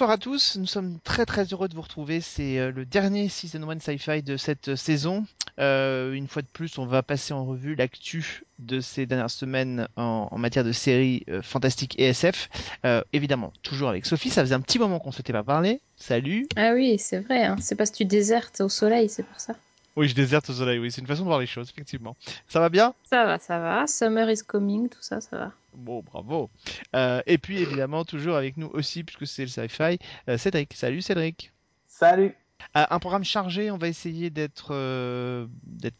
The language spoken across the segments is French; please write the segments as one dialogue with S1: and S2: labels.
S1: Bonsoir à tous, nous sommes très très heureux de vous retrouver. C'est euh, le dernier Season 1 Sci-Fi de cette euh, saison. Euh, une fois de plus, on va passer en revue l'actu de ces dernières semaines en, matière de séries fantastiques et SF. évidemment, toujours avec Sophie, ça faisait un petit moment qu'on ne s'était pas parlé. Salut
S2: Ah oui, c'est vrai, hein. c'est parce que tu désertes au soleil, c'est pour ça.
S1: Oui, je déserte au soleil, oui, c'est une façon de voir les choses, effectivement. Ça va bien?
S2: Ça va, ça va. Summer is coming, tout ça, ça va.
S1: Bon, bravo. Euh, et puis, évidemment, toujours avec nous aussi, puisque c'est le sci-fi, euh, Cédric. Salut Cédric.
S3: Salut.
S1: Euh, un programme chargé, on va essayer d'être euh,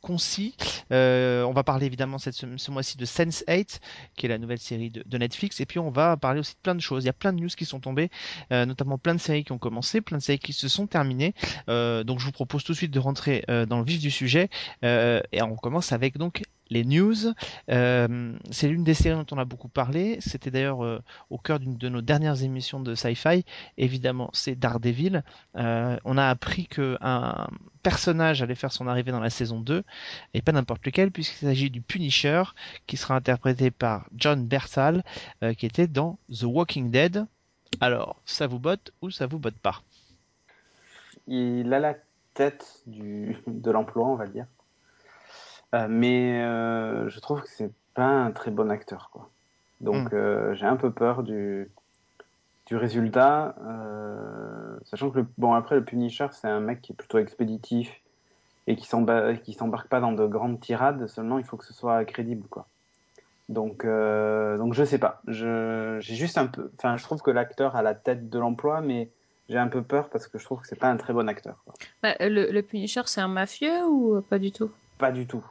S1: concis. Euh, on va parler évidemment ce, mois-ci de Sense8, qui est la nouvelle série de, de, Netflix, et puis on va parler aussi de plein de choses. Il y a plein de news qui sont tombées, notamment plein de séries qui ont commencé, plein de séries qui se sont terminées. donc je vous propose tout de suite de rentrer dans le vif du sujet, et on commence avec donc les news. Euh, c'est l'une des séries dont on a beaucoup parlé. C'était d'ailleurs euh, au cœur d'une de nos dernières émissions de Sci-Fi. Évidemment, c'est Daredevil. Euh, on a appris qu'un personnage allait faire son arrivée dans la saison 2, et pas n'importe lequel, puisqu'il s'agit du Punisher, qui sera interprété par John Bersal, qui était dans The Walking Dead. Alors, ça vous botte ou ça vous botte pas?
S3: Il a la tête de l'emploi, on va dire. Euh, mais euh, je trouve que c'est pas un très bon acteur, quoi. Donc hmm. euh, j'ai un peu peur du, du résultat, sachant que le, bon après le Punisher c'est un mec qui est plutôt expéditif et qui s'embarque pas dans de grandes tirades. Seulement il faut que ce soit crédible, quoi. Donc, donc je sais pas. J'ai juste un peu. Enfin, je trouve que l'acteur a la tête de l'emploi, mais j'ai un peu peur parce que je trouve que c'est pas un très bon acteur.
S2: Bah, le, le, Punisher, c'est un mafieux ou pas du tout?
S3: Pas du tout.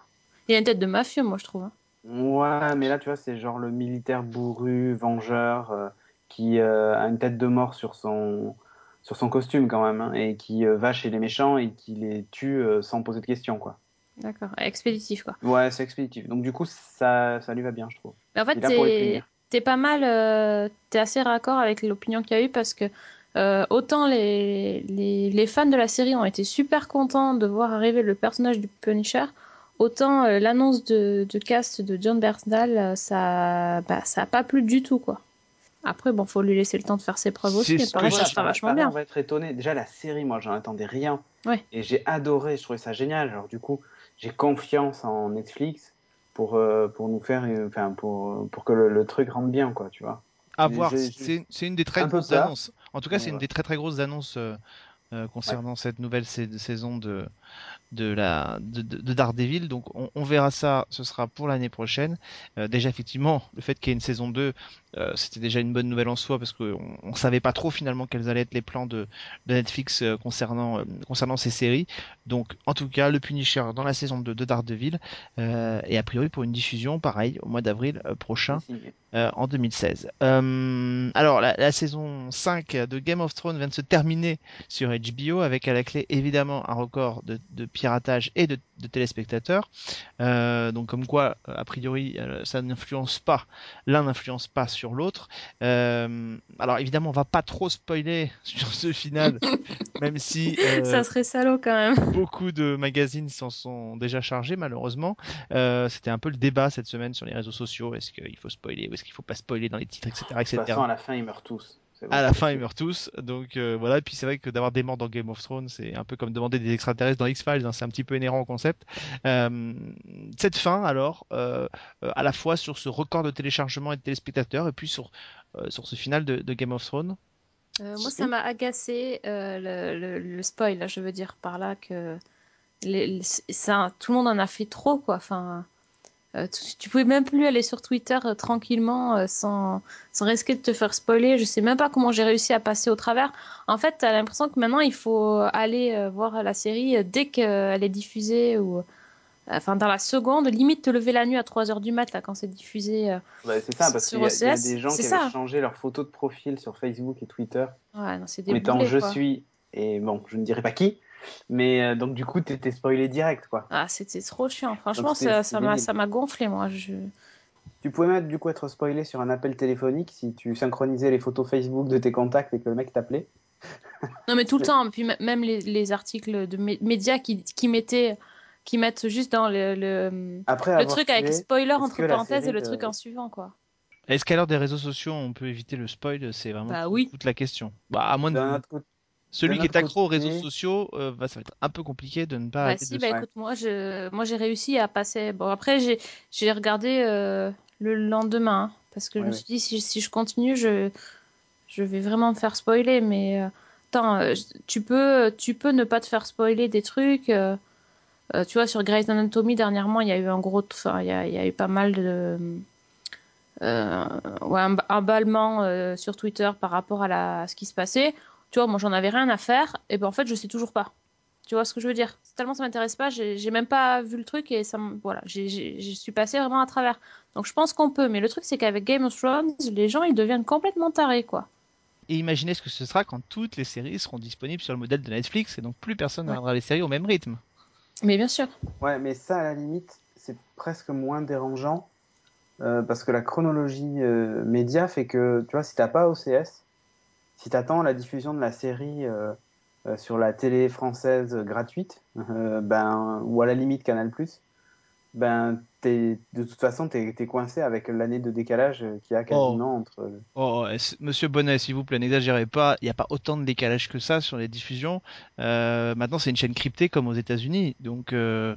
S2: Il a une tête de mafieux, moi, je trouve. Hein.
S3: Ouais, mais là, tu vois, c'est genre le militaire bourru, vengeur, euh, qui euh, a une tête de mort sur son, sur son costume quand même, hein, et qui euh, va chez les méchants et qui les tue sans poser de questions, quoi.
S2: D'accord, expéditif, quoi.
S3: Ouais, c'est expéditif. Donc, du coup, ça, ça lui va bien, je trouve.
S2: en fait, t'es pas mal, t'es assez raccord avec l'opinion qu'il y a eu parce que autant les, les, les, fans de la série ont été super contents de voir arriver le personnage du Punisher, Autant euh, l'annonce de, cast de John Bernthal, euh, ça, bah, ça a pas plu du tout quoi. Après, bon, faut lui laisser le temps de faire ses preuves aussi.
S3: Par ça, ça vachement bien. On va être étonné. Déjà, la série, moi, j'en attendais rien.
S2: Ouais.
S3: Et j'ai adoré. Je trouvais ça génial. Alors, du coup, j'ai confiance en Netflix pour, euh, pour nous faire, enfin, pour, pour que le, truc rentre bien, quoi, tu vois.
S1: À voir. C'est une des très grosses annonces. En tout cas, c'est une des très très grosses annonces concernant cette nouvelle saison de, de la de, de Daredevil. Donc on, verra ça, ce sera pour l'année prochaine. Euh, déjà effectivement, le fait qu'il y ait une saison 2, euh, c'était déjà une bonne nouvelle en soi parce qu'on on savait pas trop finalement quels allaient être les plans de, Netflix euh, concernant concernant ces séries. Donc en tout cas, le Punisher dans la saison 2 de Daredevil et a priori pour une diffusion pareil au mois d'avril prochain en 2016. alors la, saison 5 de Game of Thrones vient de se terminer sur HBO avec à la clé évidemment un record de, piratage et de, téléspectateurs. Euh, donc comme quoi, a priori, euh, ça n'influence pas, l'un n'influence pas sur l'autre. Euh, alors évidemment, on va pas trop spoiler sur ce final, même si
S2: ça serait salaud quand même.
S1: Beaucoup de magazines s'en sont déjà chargés malheureusement. C'était un peu le débat cette semaine sur les réseaux sociaux. Est-ce qu'il faut spoiler ou est-ce qu'il faut pas spoiler dans les titres, etc., etc.
S3: De toute façon, à la fin, ils meurent tous
S1: à la fin ils meurent tous. Donc euh, voilà. Et puis c'est vrai que d'avoir des morts dans Game of Thrones c'est un peu comme demander des extraterrestres dans X-Files hein, c'est un petit peu inhérent au concept. Euh, cette fin alors euh, à la fois sur ce record de téléchargement et de téléspectateurs et puis sur sur ce final de, Game of Thrones.
S2: Moi ça m'a agacé le, le, spoil je veux dire par là que les, ça tout le monde en a fait trop quoi. Enfin euh, tu, pouvais même plus aller sur Twitter euh, tranquillement euh, sans, sans, risquer de te faire spoiler. Je sais même pas comment j'ai réussi à passer au travers. En fait, tu as l'impression que maintenant il faut aller voir la série dès qu'elle est diffusée ou enfin dans la seconde, limite te lever la nuit à 3h du mat là, quand c'est diffusé.
S3: c'est ça, parce qu'il y, y, a des gens qui avaient changé leur photo de profil sur Facebook et Twitter.
S2: Ouais, non, c'est
S3: Mettant je suis, et bon, je ne dirai pas qui, mais euh, donc, du coup, t'étais spoilé direct, quoi.
S2: Ah, c'était trop chiant. Franchement, ça m'a ça gonflé, moi. Je...
S3: Tu pouvais même, du coup, être spoilé sur un appel téléphonique si tu synchronisais les photos Facebook de tes contacts et que le mec t'appelait.
S2: non, mais tout le temps. Puis même les, les articles de médias qui, qui mettaient qui mettent juste dans le, le,
S3: Après
S2: le truc avec spoiler entre parenthèses et le truc en suivant quoi.
S1: Est-ce qu'à l'heure des réseaux sociaux, on peut éviter le spoil? C'est vraiment
S2: bah, oui.
S1: toute la question. Bah, à moins de... Celui qui est accro aux réseaux sociaux, euh, bah, ça va être un peu compliqué de ne pas.
S2: Bah si, bah écoute, moi, je... moi j'ai réussi à passer. Bon, après, j'ai regardé euh, le lendemain, hein, parce que je me suis dit, si, si, je continue, je... je vais vraiment me faire spoiler. Mais euh, attends, tu, peux, tu peux ne pas te faire spoiler des trucs. tu vois, sur Grey's Anatomy, dernièrement, il y a eu un gros. Enfin, il y a, y a eu pas mal de. ouais, un, un ballement sur Twitter par rapport à, la, à ce qui se passait tu vois, moi j'en avais rien à faire, et ben en fait je sais toujours pas. Tu vois ce que je veux dire? Tellement ça m'intéresse pas, j'ai même pas vu le truc et ça voilà, je suis passé vraiment à travers. Donc je pense qu'on peut, mais le truc c'est qu'avec Game of Thrones, les gens ils deviennent complètement tarés quoi.
S1: Et imaginez ce que ce sera quand toutes les séries seront disponibles sur le modèle de Netflix et donc plus personne ne regardera les séries au même rythme.
S2: Mais bien sûr.
S3: Ouais, mais ça à la limite, c'est presque moins dérangeant euh, parce que la chronologie euh, média fait que, tu vois, si t'as pas OCS, si tu attends la diffusion de la série euh, euh, sur la télé française gratuite, euh, ben, ou à la limite Canal, ben, de toute façon, tu es, coincé avec l'année de décalage qu'il y a quasiment
S1: oh.
S3: entre.
S1: Oh, monsieur Bonnet, s'il vous plaît, n'exagérez pas. Il n'y a pas autant de décalage que ça sur les diffusions. maintenant, c'est une chaîne cryptée comme aux États-Unis. Donc, euh,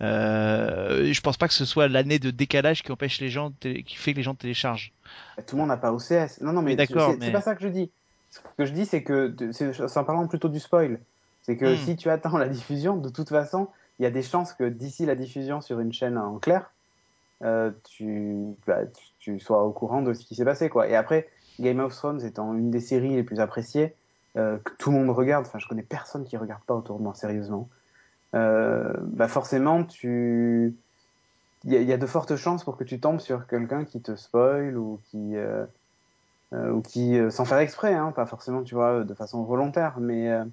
S1: je pense pas que ce soit l'année de décalage qui empêche les gens, qui fait que les gens téléchargent.
S3: Tout le monde n'a pas OCS. Non, non, mais, d'accord. C'est pas ça que je dis. Ce que je dis, c'est que, c'est en parlant plutôt du spoil, c'est que hmm. si tu attends la diffusion, de toute façon, il y a des chances que d'ici la diffusion sur une chaîne en clair, euh, bah, tu, tu, sois au courant de ce qui s'est passé. Quoi. Et après, Game of Thrones étant une des séries les plus appréciées, euh, que tout le monde regarde, enfin je connais personne qui regarde pas autour de moi, sérieusement, euh, bah forcément, tu... il y, y, a de fortes chances pour que tu tombes sur quelqu'un qui te spoil ou qui... Euh, ou qui, euh, sans faire exprès, hein, pas forcément, tu vois, de façon volontaire, mais. Euh,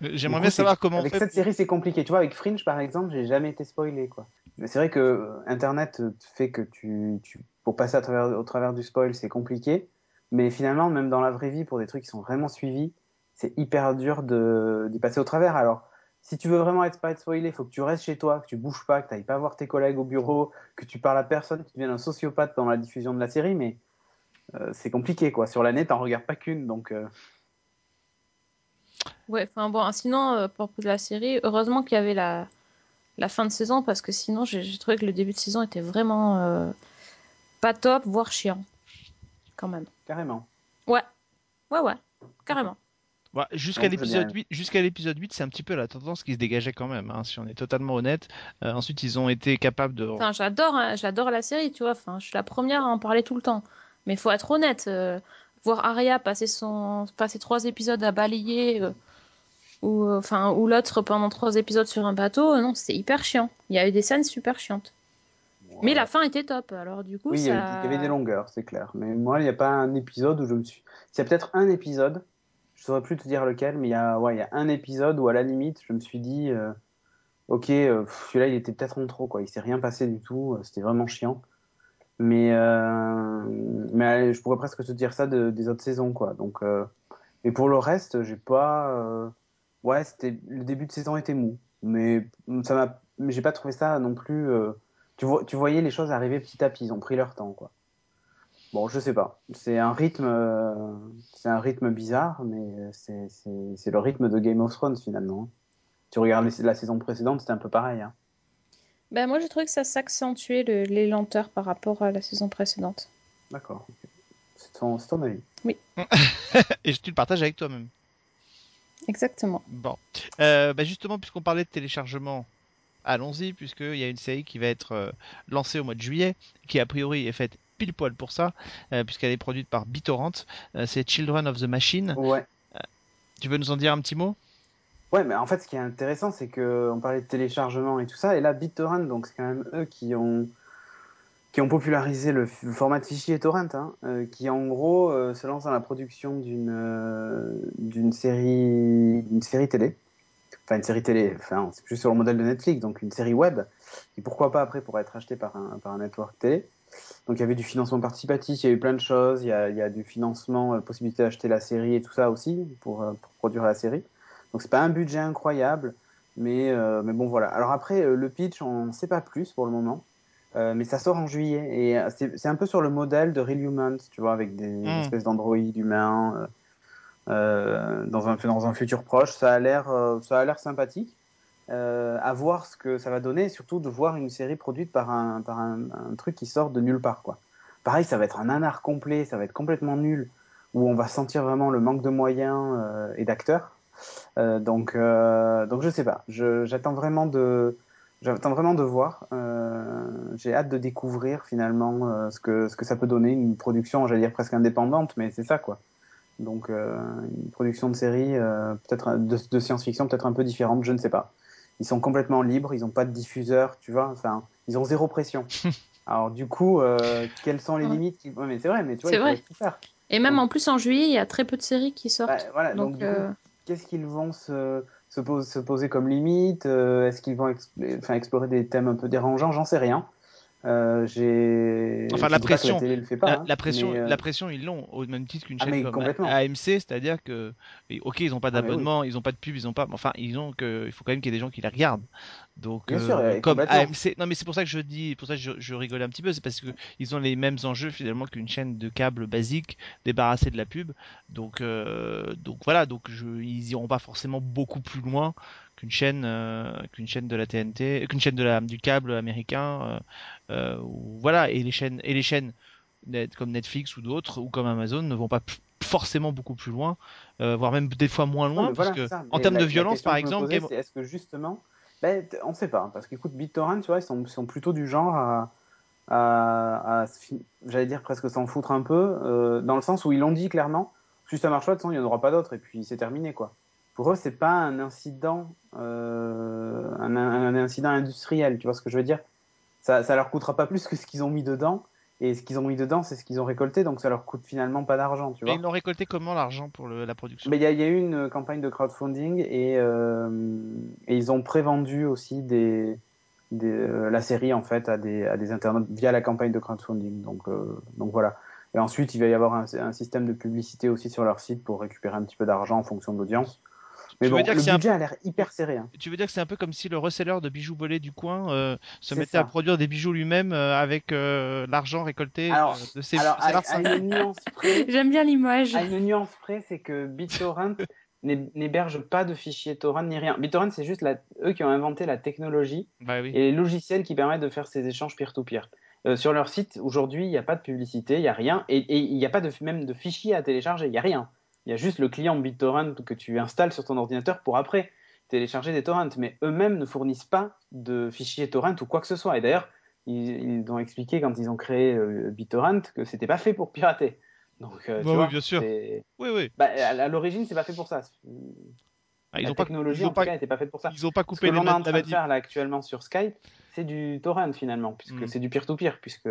S1: j'aimerais bien savoir comment.
S3: Avec cette série, c'est compliqué. Tu vois, avec Fringe, par exemple, j'ai jamais été spoilé, quoi. Mais c'est vrai que Internet fait que tu, tu, pour passer à travers, au travers du spoil, c'est compliqué. Mais finalement, même dans la vraie vie, pour des trucs qui sont vraiment suivis, c'est hyper dur d'y passer au travers. Alors, si tu veux vraiment être pas être spoilé, il faut que tu restes chez toi, que tu bouges pas, que tu n'ailles pas voir tes collègues au bureau, que tu parles à personne, que tu deviennes un sociopathe pendant la diffusion de la série. Mais c'est compliqué quoi. Sur l'année, t'en regardes pas qu'une, donc. Euh.
S2: Ouais, enfin bon, sinon euh, pour la série, heureusement qu'il y avait la la fin de saison parce que sinon j'ai trouvé que le début de saison était vraiment pas top, voire chiant, quand même.
S3: Carrément.
S2: Ouais, ouais, ouais, carrément.
S1: jusqu'à l'épisode 8, jusqu'à l'épisode 8, c'est un petit peu la tendance qui se dégageait quand même, hein, si on est totalement honnête. ensuite, ils ont été capables de.
S2: Enfin, j'adore, hein, j'adore la série, tu vois. Enfin, je suis la première à en parler tout le temps. Mais il faut être honnête. Euh, voir Arya passer, son, passer trois épisodes à balayer, euh, ou, euh, enfin, ou l'autre pendant trois épisodes sur un bateau, non, c'était hyper chiant. Il y a eu des scènes super chiantes. Mais la fin était top, alors du coup.
S3: Oui, il y avait des longueurs, c'est clair. Mais moi, il n'y a pas un épisode où je me suis. Il y a peut-être un épisode, je ne saurais plus te dire lequel, mais il y, a... Ouais, il y a un épisode où à la limite, je me suis dit, ok, celui-là, il était peut-être en trop, quoi. Il s'est rien passé du tout, c'était vraiment chiant. Mais, euh, mais je pourrais presque te dire ça de, des autres saisons, quoi. Donc, euh, et pour le reste, j'ai pas. Euh, ouais, c'était le début de saison était mou, mais ça m'a. J'ai pas trouvé ça non plus. Tu, vois, tu voyais les choses arriver petit à petit. Ils ont pris leur temps, quoi. Bon, je sais pas. C'est un rythme, c'est un rythme bizarre, mais c'est le rythme de Game of Thrones finalement. Tu regardes la saison précédente, c'était un peu pareil. Hein.
S2: Ben, moi, j'ai trouvé que ça s'accentuait les lenteurs par rapport à la saison précédente.
S3: D'accord. C'est ton, ton, avis.
S2: Oui.
S1: Et tu le partages avec toi-même.
S2: Exactement.
S1: Bon. Euh, bah, justement, puisqu'on parlait de téléchargement, allons-y, puisqu'il y a une série qui va être euh, lancée au mois de juillet, qui a priori est faite pile poil pour ça, euh, puisqu'elle est produite par BitTorrent. c'est Children of the Machine.
S3: Ouais.
S1: tu veux nous en dire un petit mot?
S3: Ouais, mais en fait, ce qui est intéressant, c'est qu'on parlait de téléchargement et tout ça, et là, BitTorrent, donc c'est quand même eux qui ont, qui ont popularisé le, format de fichier torrent, hein, euh, qui en gros euh, se lance dans la production d'une euh, d'une série, télé, enfin une série télé, enfin c'est juste sur le modèle de Netflix, donc une série web, qui pourquoi pas après pourrait être achetée par un, network télé. Donc il y avait du financement participatif, il y a eu plein de choses, il y a, du financement, possibilité d'acheter la série et tout ça aussi pour, produire la série. Donc c'est pas un budget incroyable, mais, mais bon voilà. Alors après, le pitch, on ne sait pas plus pour le moment. Mais ça sort en juillet et c'est un peu sur le modèle de Real Humans, tu vois, avec des hmm. espèces d'androïdes humains dans, un, dans un futur proche. Ça a l'air ça a l'air sympathique. à voir ce que ça va donner, et surtout de voir une série produite par un, par un, un truc qui sort de nulle part. Quoi. Pareil, ça va être un anard complet, ça va être complètement nul où on va sentir vraiment le manque de moyens euh, et d'acteurs. Euh, donc, euh, donc je sais pas. J'attends vraiment de, j'attends vraiment de voir. J'ai hâte de découvrir finalement ce que ce que ça peut donner une production, j'allais dire presque indépendante, mais c'est ça quoi. Donc une production de série, peut-être de, science-fiction, peut-être un peu différente, je ne sais pas. Ils sont complètement libres, ils n'ont pas de diffuseur, tu vois. Enfin, ils ont zéro pression. Alors du coup, quelles sont les limites Mais c'est vrai, mais tu vois, ils tout faire.
S2: Et même en plus en juillet, il y a très peu de séries qui sortent. Bah,
S3: voilà, donc, euh, qu'est-ce qu'ils vont se, se, poser comme limite euh, Est-ce qu'ils vont explorer des thèmes un peu dérangeants? J'en sais rien. Euh, j'ai.
S1: Enfin, la pression, la, pas, hein, la, pression, la pression, ils l'ont au même titre qu'une ah, chaîne comme AMC, c'est-à-dire que, ok, ils n'ont pas ah, d'abonnement, ils n'ont pas de pub, ils n'ont pas, enfin, ils ont que, il faut quand même qu'il y ait des gens qui les regardent. Donc, euh, comme AMC, non mais c'est pour ça que je dis, pour ça que je, je rigole un petit peu, c'est parce que ils ont les mêmes enjeux finalement qu'une chaîne de câble basique débarrassée de la pub. Donc, euh, donc voilà, donc je, ils iront pas forcément beaucoup plus loin qu'une chaîne, euh, qu'une chaîne de la TNT, qu'une chaîne de la du câble américain. voilà, et les chaînes et les chaînes comme Netflix ou d'autres ou comme Amazon ne vont pas forcément beaucoup plus loin, voire même des fois moins loin, parce que en termes de violence, par exemple,
S3: est-ce que justement ben, on sait pas, hein, parce qu'écoute, BitTorrent, tu vois, ils sont, plutôt du genre à, à, j'allais dire presque s'en foutre un peu, euh, dans le sens où ils l'ont dit clairement, si ça marche pas, de toute il n'y en aura pas d'autres, et puis c'est terminé, quoi. Pour eux, c'est pas un incident, euh, un, un, incident industriel, tu vois ce que je veux dire? Ça, ça leur coûtera pas plus que ce qu'ils ont mis dedans, et ce qu'ils ont mis dedans, c'est ce qu'ils ont récolté, donc ça leur coûte finalement pas d'argent, tu vois.
S1: ils l'ont récolté comment l'argent pour la production?
S3: Il y, a eu une campagne de crowdfunding et, euh, et ils ont prévendu aussi des, des euh, la série en fait à des, à des internautes via la campagne de crowdfunding. Donc, euh, donc voilà. Et ensuite, il va y avoir un, un, système de publicité aussi sur leur site pour récupérer un petit peu d'argent en fonction de l'audience. Mais bon, le budget a l'air hyper serré. Hein.
S1: Tu veux dire que c'est un peu comme si le reseller de bijoux volés du coin euh, se mettait à produire des bijoux lui-même euh, avec euh, l'argent récolté de ses
S3: alors, à, une nuance près.
S2: J'aime bien l'image.
S3: À une nuance près, c'est que BitTorrent n'héberge pas de fichiers torrent ni rien. BitTorrent, c'est juste eux qui ont inventé la technologie
S1: bah et
S3: les logiciels qui permettent de faire ces échanges peer-to-peer. sur leur site, aujourd'hui, il n'y a pas de publicité, il n'y a rien, et il n'y a pas de, même de fichiers à télécharger, il n'y a rien. Il y a juste le client BitTorrent que tu installes sur ton ordinateur pour après télécharger des torrents. Mais eux-mêmes ne fournissent pas de fichiers torrent ou quoi que ce soit. Et d'ailleurs, ils, ont expliqué quand ils ont créé euh, BitTorrent que c'était pas fait pour pirater. Donc, euh, tu
S1: oui, bien sûr. Oui, oui.
S3: Bah, à, l'origine, c'est pas fait pour ça. Ah, la technologie, en tout cas, n'était pas faite pour ça.
S1: Ils ont pas coupé
S3: Ce train de faire là actuellement sur Skype, c'est du torrent finalement, puisque hmm. c'est du peer-to-peer, puisque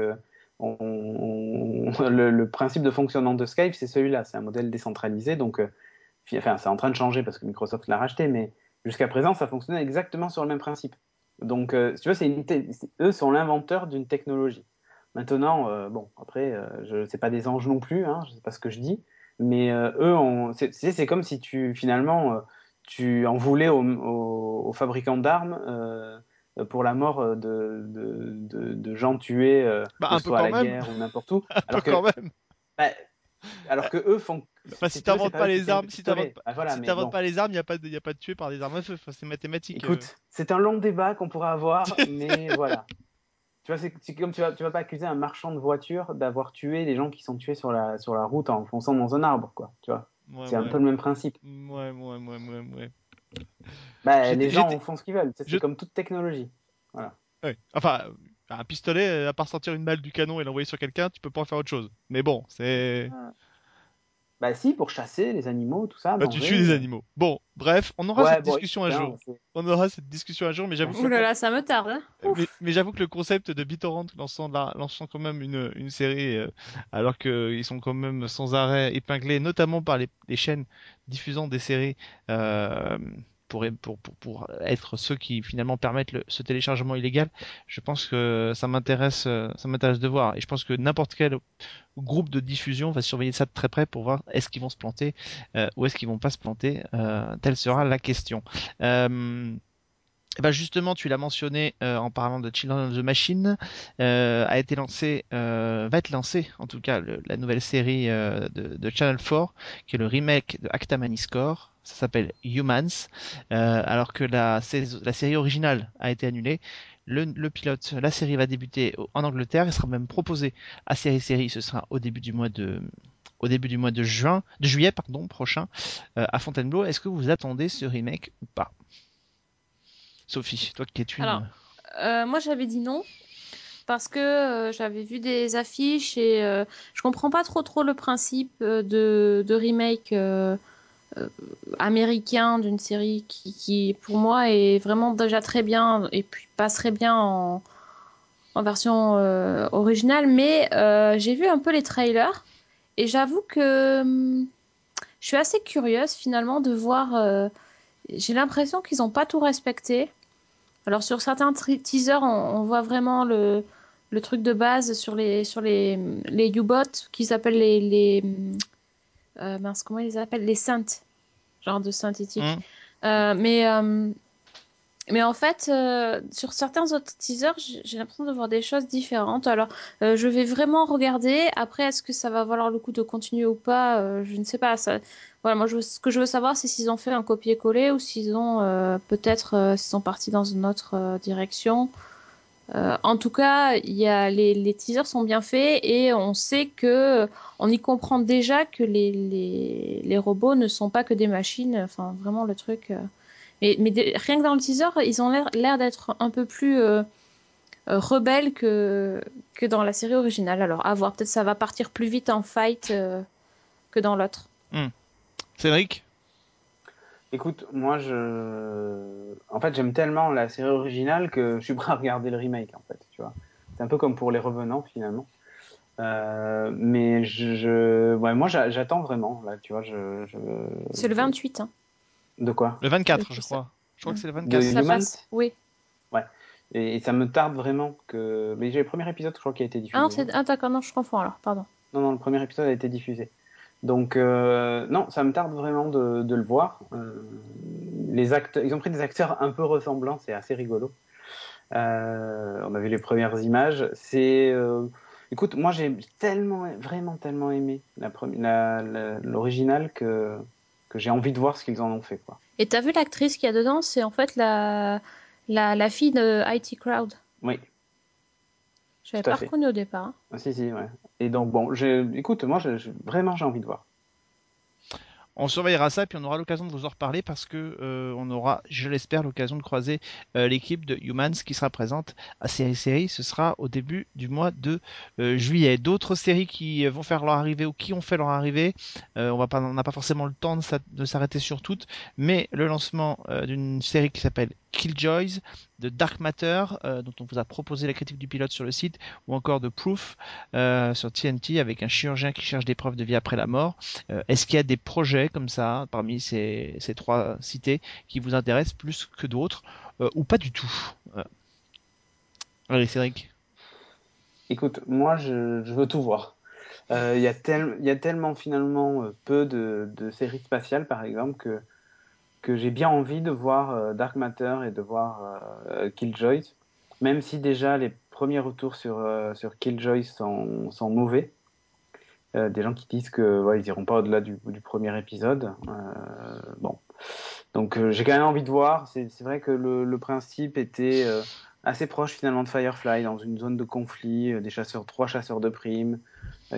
S3: le, principe de fonctionnement de Skype, c'est celui-là. C'est un modèle décentralisé. Donc, euh, enfin, c'est en train de changer parce que Microsoft l'a racheté, mais jusqu'à présent, ça fonctionnait exactement sur le même principe. Donc, euh, tu vois, eux sont l'inventeur d'une technologie. Maintenant, euh, bon, après, je sais pas des anges non plus, hein, je sais pas ce que je dis, mais eux, c'est comme si tu finalement tu en voulais aux fabricants d'armes pour la mort euh, de, de, de, gens tués, euh,
S1: bah, soit
S3: à
S1: la
S3: guerre ou n'importe où.
S1: alors que, quand même.
S3: Bah, alors que eux font.
S1: Enfin, si t'inventes pas, les armes, si t'inventes pas, si pas les armes, il n'y a pas de, a pas de tuer par des armes à feu. c'est mathématique.
S3: Écoute, c'est un long débat qu'on pourra avoir, mais voilà. Tu vois, c'est comme tu vas, tu vas pas accuser un marchand de voiture d'avoir tué les gens qui sont tués sur la, sur la route en fonçant dans un arbre, quoi. Tu vois. c'est un peu le même principe.
S1: Ouais, ouais, ouais, ouais, ouais.
S3: Bah, les gens font ce qu'ils veulent. C'est comme toute technologie. Voilà.
S1: Enfin, un pistolet, à part sortir une balle du canon et l'envoyer sur quelqu'un, tu peux pas en faire autre chose. Mais bon, c'est.
S3: Bah si, pour chasser les animaux, tout ça.
S1: Bah tu tues des animaux. Bon, bref, on aura cette discussion un jour. On aura cette discussion un jour, mais j'avoue.
S2: Ouh là là, ça me tarde. Hein.
S1: mais, j'avoue que le concept de BitTorrent lançant, lançant quand même une, une série, euh, alors qu'ils sont quand même sans arrêt épinglés, notamment par les, les chaînes diffusant des séries. Euh, pour, pour, pour, être ceux qui finalement permettent le, ce téléchargement illégal, je pense que ça m'intéresse, euh, ça m'intéresse de voir. Et je pense que n'importe quel groupe de diffusion va surveiller ça de très près pour voir est-ce qu'ils vont se planter euh, ou est-ce qu'ils vont pas se planter. Euh, telle sera la question. Euh, eh ben justement, tu l'as mentionné euh, en parlant de Children of the Machine, euh, a été lancé, euh, va être lancé en tout cas la nouvelle série de, de, Channel 4, qui est le remake de Acta Score. Ça s'appelle Humans, alors que la, série originale a été annulée. Le, pilote, la série va débuter en Angleterre, elle sera même proposée à série série, ce sera au début du mois de au début du mois de juin, de juillet pardon prochain à Fontainebleau. Est-ce que vous attendez ce remake ou pas? Sophie, toi qui es une.
S2: Alors, euh, moi j'avais dit non parce que euh, j'avais vu des affiches et euh, je comprends pas trop trop le principe de, remake américain d'une série qui, qui, pour moi est vraiment déjà très bien et puis passerait bien en, en version originale mais j'ai vu un peu les trailers et j'avoue que hum, je suis assez curieuse finalement de voir j'ai l'impression qu'ils n'ont pas tout respecté alors sur certains teasers, on, voit vraiment le, le, truc de base sur les sur les les U-bots qu'ils appellent les les euh, mince, comment ils les appellent? Les saintes, genre de synthétique. Mmh. Euh, mais euh, mais en fait, euh, sur certains autres teasers, j'ai l'impression de voir des choses différentes. Alors, euh, je vais vraiment regarder. Après, est-ce que ça va valoir le coup de continuer ou pas euh, Je ne sais pas. Ça... Voilà, moi, ce que je veux savoir, c'est s'ils ont fait un copier-coller ou s'ils ont peut-être s'ils sont partis dans une autre direction. en tout cas, y a, les, les, teasers sont bien faits et on sait que on y comprend déjà que les, les, les robots ne sont pas que des machines. Enfin, vraiment le truc. Mais, rien que dans le teaser, ils ont l'air d'être un peu plus euh, euh, rebelles que, que dans la série originale. Alors, à voir. Peut-être ça va partir plus vite en fight euh, que dans l'autre.
S1: Hmm. Cédric?
S3: Écoute, moi, je. En fait, j'aime tellement la série originale que je suis prêt à regarder le remake, en fait. Tu vois. C'est un peu comme pour les revenants, finalement. mais je, Ouais, moi, j'attends vraiment. Là, tu vois, je.
S2: C'est le 28. Hein.
S3: De quoi
S1: Le 24, je crois. Je crois que c'est le 24.
S3: De
S2: Oui.
S3: Ouais. Et, ça me tarde vraiment que. Mais j'ai le premier épisode, je crois, qui a été diffusé.
S2: Ah, non, ah d'accord, non, je confonds alors, pardon.
S3: Non, non, le premier épisode a été diffusé. Donc, euh, non, ça me tarde vraiment de, de le voir. Euh, les acteurs, ils ont pris des acteurs un peu ressemblants, c'est assez rigolo. Euh, on a vu les premières images. C'est. Écoute, moi j'ai tellement, vraiment tellement aimé l'original la, que que j'ai envie de voir ce qu'ils en ont fait. Quoi.
S2: Et t'as vu l'actrice qu'il y a dedans? C'est en fait la, la, la, fille de IT Crowd.
S3: Oui.
S2: Je l'avais pas reconnue au départ. Hein.
S3: Ah, si, si, ouais. Et donc, bon, écoute, moi, vraiment, j'ai envie de voir
S1: on surveillera ça, puis on aura l'occasion de vous en reparler parce que euh, on aura, je l'espère, l'occasion de croiser euh, l'équipe de Humans qui sera présente à Série Série. Ce sera au début du mois de euh, juillet. D'autres séries qui vont faire leur arrivée ou qui ont fait leur arrivée, on n'a pas forcément le temps de s'arrêter sur toutes, mais le lancement d'une série qui s'appelle Killjoys, de Dark Matter, euh, dont on vous a proposé la critique du pilote sur le site, ou encore de Proof euh, sur TNT avec un chirurgien qui cherche des preuves de vie après la mort. Euh, est-ce qu'il y a des projets comme ça parmi ces, ces trois cités qui vous intéressent plus que d'autres ou pas du tout Allez, Cédric.
S3: Écoute, moi je, veux tout voir. Il y, a tellement finalement peu de séries spatiales par exemple que que j'ai bien envie de voir euh, Dark Matter et de voir euh, Killjoy, même si déjà les premiers retours sur, euh, sur Killjoy sont, mauvais. des gens qui disent que ouais, ils pas au-delà du, du, premier épisode. bon, donc j'ai quand même envie de voir. C'est vrai que le, le principe était assez proche finalement de Firefly, dans une zone de conflit, des chasseurs, trois chasseurs de primes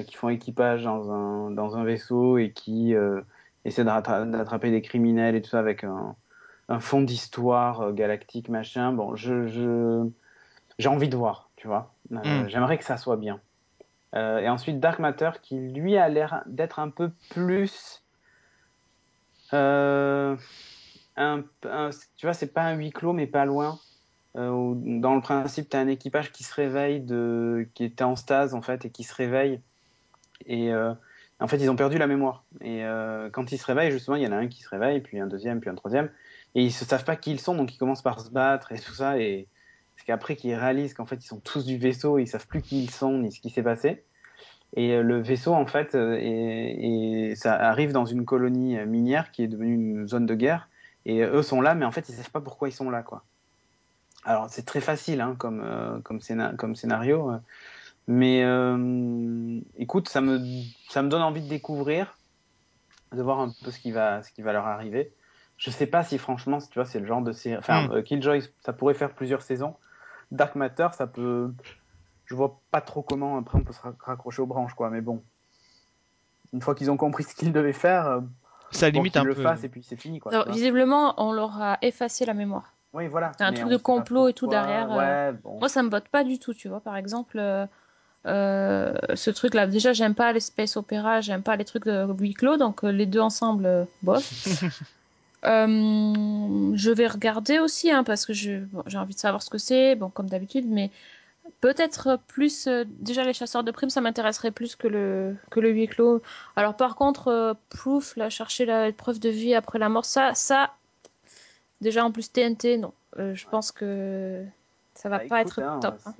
S3: qui font équipage dans un, dans un vaisseau et qui essaie d'attraper des criminels et tout ça avec un, fond d'histoire euh, galactique, machin. Bon, je, j'ai envie de voir, tu vois. Euh, hmm. J'aimerais que ça soit bien. Euh, et ensuite, Dark Matter, qui lui a l'air d'être un peu plus. un, tu vois, c'est pas un huis clos, mais pas loin. dans le principe, tu as un équipage qui se réveille, de, qui était en stase en fait, et qui se réveille. Et en fait, ils ont perdu la mémoire. Et euh, quand ils se réveillent, justement, il y en a un qui se réveille, puis un deuxième, puis un troisième. Et ils ne savent pas qui ils sont, donc ils commencent par se battre et tout ça. Et c'est qu'après qu'ils réalisent qu'en fait, ils sont tous du vaisseau, ils savent plus qui ils sont, ni ce qui s'est passé. Et euh, le vaisseau, en fait, euh, ça arrive dans une colonie minière qui est devenue une zone de guerre. Et eux sont là, mais en fait, ils savent pas pourquoi ils sont là, quoi. Alors, c'est très facile hein, comme, comme, scénario. Mais écoute, ça me, ça me donne envie de découvrir, de voir un peu ce qui va, ce qui va leur arriver. Je sais pas si franchement, tu vois, c'est le genre de série. Enfin, hmm. Killjoy, ça pourrait faire plusieurs saisons. Dark Matter, ça peut. Je vois pas trop comment après on peut se raccrocher aux branches, quoi. Mais bon, une fois qu'ils ont compris ce qu'ils devaient faire,
S1: ça limite un
S3: le
S1: peu.
S3: et puis c'est fini, quoi.
S2: visiblement, on leur a effacé la mémoire.
S3: Oui, voilà.
S2: un truc de complot et tout derrière. Euh. Moi, ça me botte pas du tout, tu vois. Par exemple, euh, euh, ce truc-là, déjà, j'aime pas les space opéra, j'aime pas les trucs de huis clos, donc les deux ensemble, bof. je vais regarder aussi, hein, parce que j'ai envie de savoir ce que c'est, bon, comme d'habitude, mais peut-être plus. déjà, les chasseurs de primes, ça m'intéresserait plus que le, que le huis clos. Alors, par contre, Proof, là, chercher la preuve de vie après la mort, ça, ça déjà en plus TNT, non. je pense que ça va bah, pas être hein, top. Hein.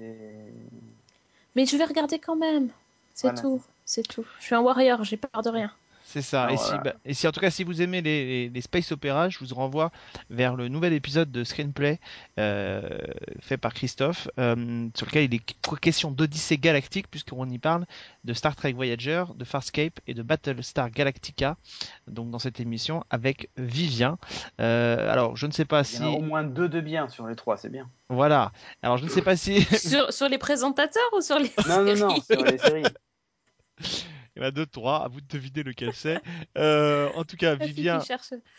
S2: Mais je vais regarder quand même. C'est tout. C'est tout. Je suis un warrior, j'ai peur de rien.
S1: C'est ça. et, si, bah, et, si, en tout cas, si vous aimez les, les, space opéras, je vous renvoie vers le nouvel épisode de Screenplay euh, fait par Christophe, euh, sur lequel il est question d'Odyssée galactique, puisqu'on y parle de Star Trek Voyager, de Farscape et de Battlestar Galactica. Donc dans cette émission avec Vivien. Euh, alors je ne sais pas si. Il y
S3: en a au moins deux de bien sur les trois, c'est bien.
S1: Voilà. Alors je ne sais pas si.
S2: sur, sur les présentateurs ou sur les.
S3: Non, non, non, sur les séries.
S1: Il y en a deux, trois, à vous de deviner lequel c'est. Euh, en tout cas, Vivien,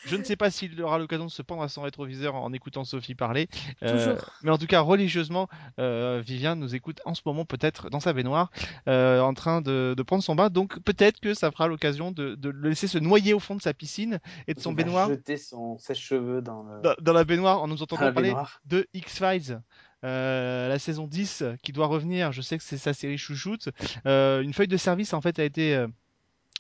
S1: je ne sais pas s'il aura l'occasion de se prendre à son rétroviseur en écoutant Sophie parler.
S2: Euh,
S1: mais en tout cas, religieusement, euh, Vivien nous écoute en ce moment peut-être dans sa baignoire, en train de, prendre son bain. Donc peut-être que ça fera l'occasion de, le laisser se noyer au fond de sa piscine et de son baignoire.
S3: Jeter son sèche-cheveux dans,
S1: dans, la baignoire en nous entendant parler de X-Files. Euh, la saison 10 qui doit revenir, je sais que c'est sa série chouchoute. Euh, une feuille de service en fait a été euh,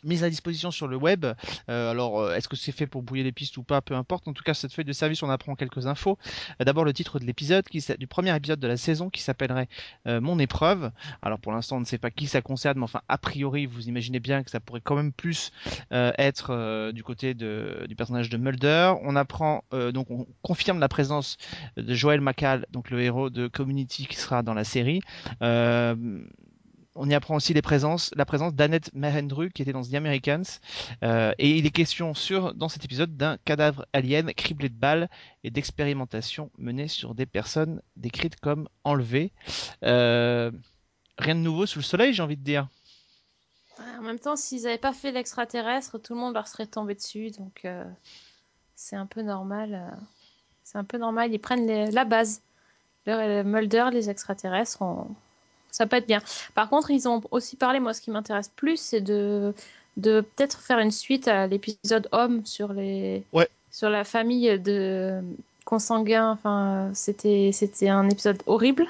S1: mise à disposition sur le web. Euh, alors, euh, est-ce que c'est fait pour brouiller les pistes ou pas Peu importe. En tout cas, cette feuille de service, on apprend quelques infos. Euh, d'abord, le titre de l'épisode, qui du premier épisode de la saison, qui s'appellerait Mon épreuve. Alors, pour l'instant, on ne sait pas qui ça concerne, mais enfin, a priori, vous imaginez bien que ça pourrait quand même plus être du côté de, du personnage de Mulder. On apprend, donc, on confirme la présence de Joel McHale, donc le héros de Community, qui sera dans la série on y apprend aussi la présence d'Annette Mahendru qui était dans The Americans. Euh, et il est question sur, dans cet épisode d'un cadavre alien criblé de balles et d'expérimentations menées sur des personnes décrites comme enlevées. Euh, rien de nouveau sous le soleil, j'ai envie de dire.
S2: En même temps, s'ils n'avaient pas fait l'extraterrestre, tout le monde leur serait tombé dessus. Donc euh, c'est un peu normal. c'est un peu normal. Ils prennent la base. Le Mulder, les extraterrestres, ont ça peut être bien. Par contre, ils ont aussi parlé, moi, ce qui m'intéresse plus, c'est de, de peut-être faire une suite à l'épisode Homme sur, les... sur la famille de consanguins. Enfin, c'était, c'était un épisode horrible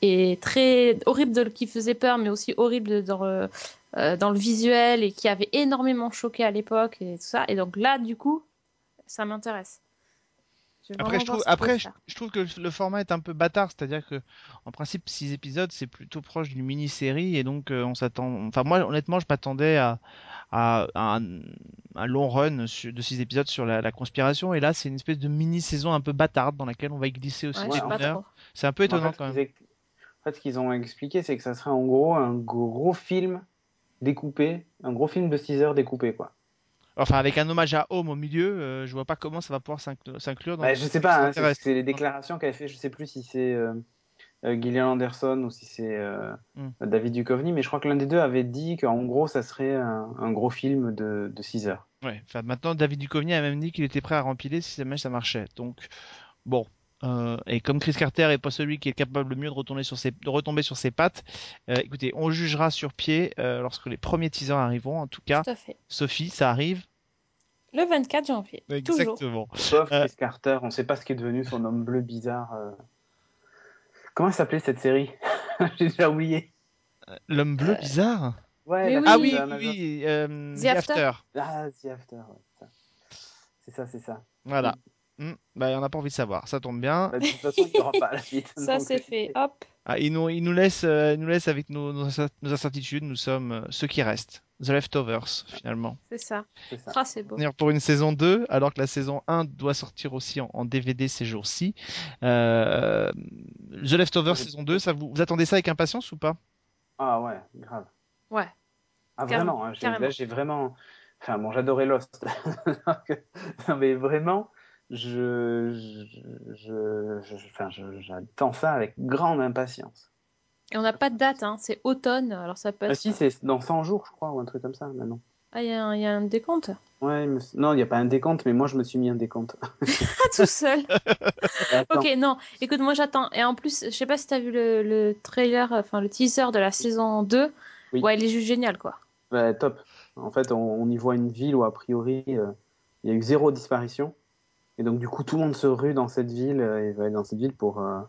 S2: et très horrible de, qui faisait peur, mais aussi horrible dans, euh, dans le visuel et qui avait énormément choqué à l'époque et tout ça. Et donc là, du coup, ça m'intéresse.
S1: Après, je trouve, après je, trouve que le format est un peu bâtard, c'est-à-dire que en principe, 6 épisodes, c'est plutôt proche d'une mini-série, et donc euh, on s'attend. Enfin, moi, honnêtement, je m'attendais à, à, un, long run de 6 épisodes sur la, conspiration, et là, c'est une espèce de mini-saison un peu bâtarde dans laquelle on va y glisser aussi C'est un peu étonnant quand même.
S3: En fait, ce qu'ils ont expliqué, c'est que ça serait en gros un gros film découpé, un gros film de 6 heures découpé, quoi.
S1: Enfin, avec un hommage à Home au milieu, euh, je vois pas comment ça va pouvoir s'inclure dans.
S3: Bah, je sais pas, hein, c'est les déclarations qu'avait fait. Je sais plus si c'est euh, euh, Gillian Anderson ou si c'est hmm. David Duchovny, mais je crois que l'un des deux avait dit qu'en gros, ça serait un, gros film de, de 6 heures.
S1: Ouais. Enfin, maintenant, David Duchovny a même dit qu'il était prêt à rempiler si jamais ça marchait. Donc, bon, euh, et comme Chris Carter est pas celui qui est capable le mieux de, retourner sur ses, de retomber sur ses pattes, euh, écoutez, on jugera sur pied euh, lorsque les premiers teasers arriveront. En tout cas, Sophie, ça arrive
S2: le 24 janvier.
S1: Exactement.
S3: Sauf Chris Carter, on ne sait pas ce qui est devenu son homme bleu bizarre. Comment s'appelait cette série? J'ai déjà oublié.
S1: L'homme bleu bizarre?
S3: Ouais,
S1: Ah oui, oui, The,
S2: After.
S3: Ah, The After, C'est ça, c'est ça.
S1: Voilà. Hmm, bah, on n'a pas envie de savoir. Ça tombe bien.
S3: Bah, de toute façon, il n'y aura pas la suite.
S2: Ça, c'est fait. Hop.
S1: Ah, il, nous, il nous laisse, euh, nous laisse avec nos, nos, incertitudes. Nous sommes euh, ceux qui restent. The Leftovers, finalement.
S2: C'est ça. C'est ah, c'est beau.
S1: Pour une saison 2, alors que la saison 1 doit sortir aussi en, DVD ces jours-ci. Euh, The Leftovers saison 2, ça vous, vous attendez ça avec impatience ou pas?
S3: Ah ouais, grave.
S2: Ouais.
S3: Ah vraiment, hein, là j'ai vraiment... Enfin bon, j'adorais Lost. non mais vraiment, je, je, je, j'attends ça avec grande impatience.
S2: Et on n'a pas de date, hein. c'est automne, alors ça peut
S3: Ah si, c'est dans 100 jours, je crois, ou un truc comme ça, maintenant.
S2: Ah, il y, a un décompte?
S3: Ouais, non, il n'y a pas un décompte, mais moi, je me suis mis un décompte.
S2: Tout seul Ok, non, écoute, moi, j'attends. Et en plus, je sais pas si tu as vu le, trailer, enfin, le teaser de la saison 2. Ouais, il est juste génial, quoi.
S3: Ouais, top. En fait, on, y voit une ville où, a priori, euh, il y a eu zéro disparition. Et donc, du coup, tout le monde se rue dans cette ville euh, et va être dans cette ville pour, euh,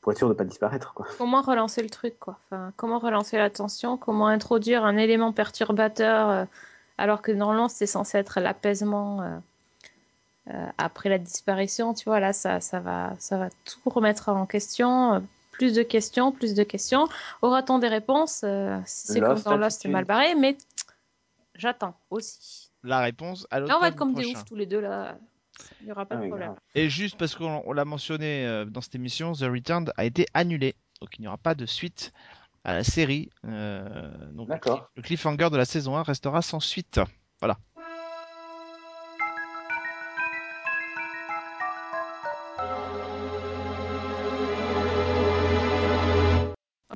S3: pour être sûr de ne pas disparaître. Quoi.
S2: Comment relancer le truc quoi? Enfin, Comment relancer l'attention? Comment introduire un élément perturbateur euh, alors que normalement, c'est censé être l'apaisement après la disparition? Tu vois, là, ça, ça, va, ça va tout remettre en question. plus de questions, plus de questions. Aura-t-on des réponses? C'est comme dans Lost, c'est mal barré, mais j'attends aussi.
S1: La réponse à
S2: Là, on va être comme des oufs tous les deux là. Il n'y aura pas de ah problème.
S1: Et juste parce qu'on l'a mentionné euh, dans cette émission, The Returned a été annulé. Donc il n'y aura pas de suite à la série. Euh, donc le cliffhanger de la saison 1 restera sans suite. Voilà.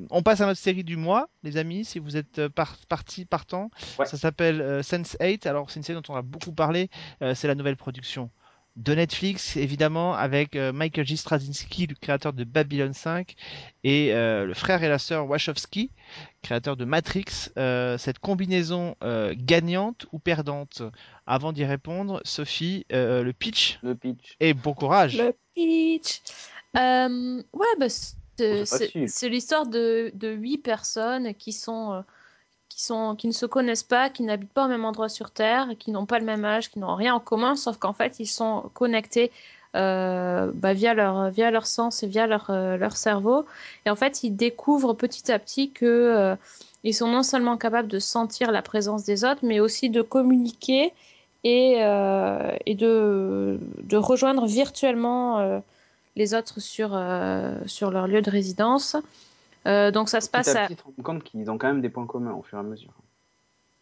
S1: On passe à notre série du mois, les amis, si vous êtes euh, partis, partant. Ça s'appelle Sense 8. Alors, c'est une série dont on a beaucoup parlé. c'est la nouvelle production de Netflix, évidemment, avec euh, Michael J. Straczynski, le créateur de Babylon 5, et euh, le frère et la sœur Wachowski, créateur de Matrix. Euh, cette combinaison gagnante ou perdante? Avant d'y répondre, Sophie, le pitch?
S3: Le pitch.
S1: Et bon courage.
S2: Le pitch. ouais, bah, c'est l'histoire de, huit personnes qui sont qui, ne se connaissent pas, qui n'habitent pas au même endroit sur Terre, qui n'ont pas le même âge, qui n'ont rien en commun, sauf qu'en fait, ils sont connectés euh, bah, via, leur, sens et via leur, euh, leur cerveau. Et en fait, ils découvrent petit à petit que euh, ils sont non seulement capables de sentir la présence des autres, mais aussi de communiquer et, et de, rejoindre virtuellement les autres sur leur lieu de résidence. Euh, donc ça se passe à.
S3: Petit, te compte qu'ils ont quand même des points communs au fur et à mesure.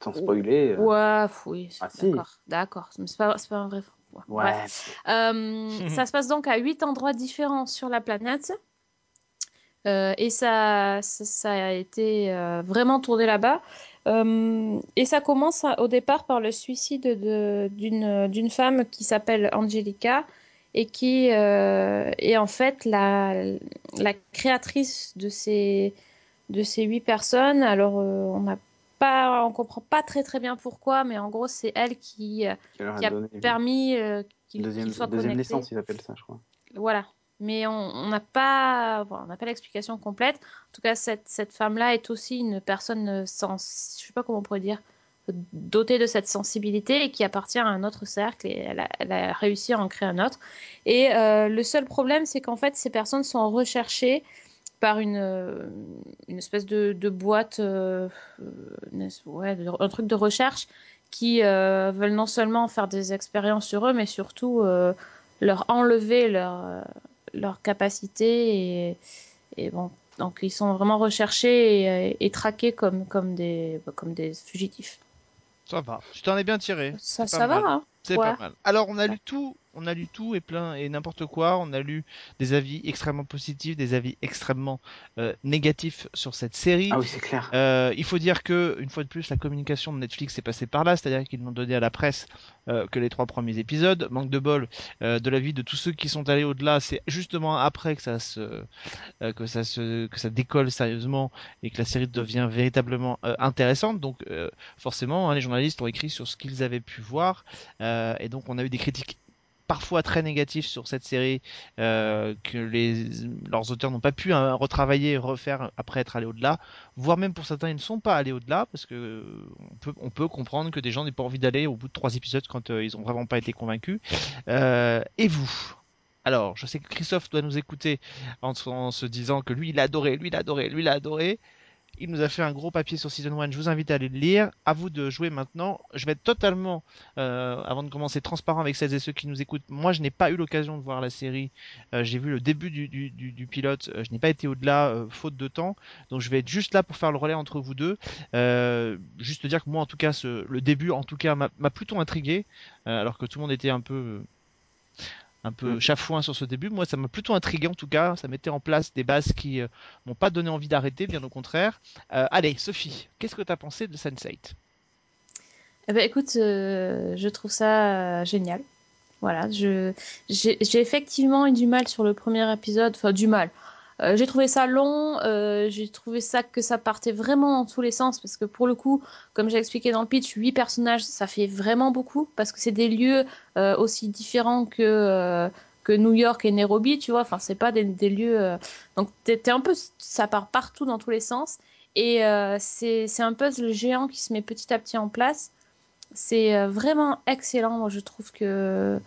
S3: Sans spoiler.
S2: Euh. Ouais, oui. Ah, d'accord, d'accord. C'est pas, pas un vrai. Ouais. Euh, ça se passe donc à huit endroits différents sur la planète. et ça, ça, a été vraiment tourné là-bas. et ça commence au départ par le suicide d'une femme qui s'appelle Angelica, et qui euh, est en fait la, la, créatrice de ces, de ces huit personnes. Alors, euh, on n'a pas, on comprend pas très très bien pourquoi, mais en gros, c'est elle qui, euh, qui a, permis qu'il
S3: soit deuxième naissance, ils appellent ça, je crois.
S2: Voilà. Mais on n'a pas, on n'a pas l'explication complète. En tout cas, cette, cette femme-là est aussi une personne sans, je sais pas comment on pourrait dire, dotée de cette sensibilité et qui appartient à un autre cercle et elle a, réussi à en créer un autre. Et euh, le seul problème, c'est qu'en fait, ces personnes sont recherchées par une, euh, une espèce de, boîte, euh, ouais, un truc de recherche qui veulent non seulement faire des expériences sur eux, mais surtout leur enlever leur, leur capacité et, bon, donc ils sont vraiment recherchés et, et traqués comme, comme, des, comme des fugitifs.
S1: Ça va. Tu t'en es bien tiré.
S2: Ça, ça va. Hein.
S1: C'est pas mal. Alors, on a lu tout on a lu tout et plein et n'importe quoi. On a lu des avis extrêmement positifs, des avis extrêmement euh, négatifs sur cette série.
S3: Ah oui, c'est clair.
S1: Euh, il faut dire que une fois de plus, la communication de Netflix est passée par là, c'est-à-dire qu'ils n'ont donné à la presse euh, que les trois premiers épisodes. Manque de bol de la vie de tous ceux qui sont allés au-delà. C'est justement après que ça se que ça se que ça décolle sérieusement et que la série devient véritablement intéressante. Donc forcément, hein, les journalistes ont écrit sur ce qu'ils avaient pu voir et donc on a eu des critiques parfois très négatifs sur cette série que les leurs auteurs n'ont pas pu hein, retravailler et refaire après être allés au-delà, voire même pour certains ils ne sont pas allés au-delà parce que on peut on comprendre que des gens n'aient pas envie d'aller au bout de trois épisodes quand ils ont vraiment pas été convaincus. et vous? Alors, je sais que Christophe doit nous écouter en, se disant que lui, il a adoré, lui, il a adoré, lui, il a adoré. Il nous a fait un gros papier sur Season 1. Je vous invite à aller le lire. À vous de jouer maintenant. Je vais être totalement, euh, avant de commencer, transparent avec celles et ceux qui nous écoutent. Moi, je n'ai pas eu l'occasion de voir la série. Euh, j'ai vu le début du, pilote. Euh, je n'ai pas été au-delà, faute de temps. Donc, je vais être juste là pour faire le relais entre vous deux. juste dire que moi, en tout cas, le début, en tout cas, m'a plutôt intrigué. alors que tout le monde était un peu un peu mm. chafouin sur ce début. Moi, ça m'a plutôt intrigué en tout cas. Ça mettait en place des bases qui euh, m'ont pas donné envie d'arrêter, bien au contraire. Euh, allez, Sophie, qu'est-ce que tu as pensé de Sense8
S2: eh ben, écoute, euh, je trouve ça génial. Voilà, j'ai effectivement eu du mal sur le premier épisode, enfin du mal. Euh, j'ai trouvé ça long, euh, j'ai trouvé ça que ça partait vraiment dans tous les sens parce que pour le coup, comme j'ai expliqué dans le pitch, huit personnages, ça fait vraiment beaucoup parce que c'est des lieux euh, aussi différents que que New York et Nairobi, tu vois. Enfin, c'est pas des, lieux. Donc, t'es un peu, ça part partout dans tous les sens. Et c'est un puzzle géant qui se met petit à petit en place. C'est vraiment excellent. Moi, je trouve que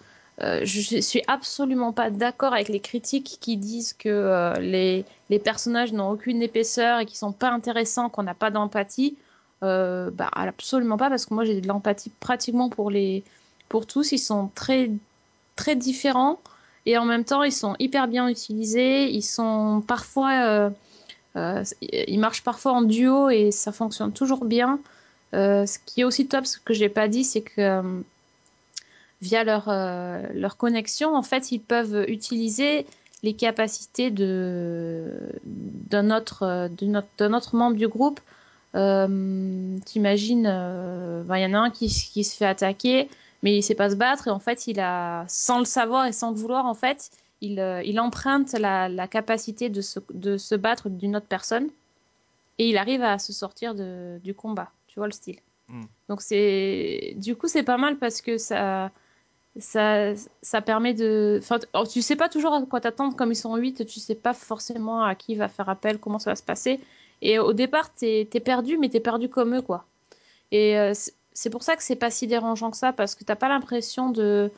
S2: euh, je suis absolument pas d'accord avec les critiques qui disent que euh, les, personnages n'ont aucune épaisseur et qui sont pas intéressants, qu'on n'a pas d'empathie. Euh, bah, absolument pas, parce que moi j'ai de l'empathie pratiquement pour, les, pour tous. Ils sont très, très différents et en même temps ils sont hyper bien utilisés. Ils sont parfois. ils marchent parfois en duo et ça fonctionne toujours bien. ce qui est aussi top, ce que j'ai pas dit, c'est que via leur, euh, leur connexion, en fait, ils peuvent utiliser les capacités de d'un autre, de notre, notre membre du groupe. Euh, T'imagines, euh, il y en a un qui, qui, se fait attaquer, mais il sait pas se battre et en fait, il a, sans le savoir et sans le vouloir, en fait, il, euh, il emprunte la, la, capacité de se, de se battre d'une autre personne et il arrive à se sortir de, du combat. Tu vois le style. Hmm. Donc c'est, du coup, c'est pas mal parce que ça ça, ça permet de. Enfin, oh, tu sais pas toujours à quoi t'attendre, comme ils sont 8, tu sais pas forcément à qui va faire appel, comment ça va se passer. Et au départ, t'es es perdu, mais t'es perdu comme eux, quoi. Et euh, c'est pour ça que c'est pas si dérangeant que ça, parce que t'as pas l'impression de.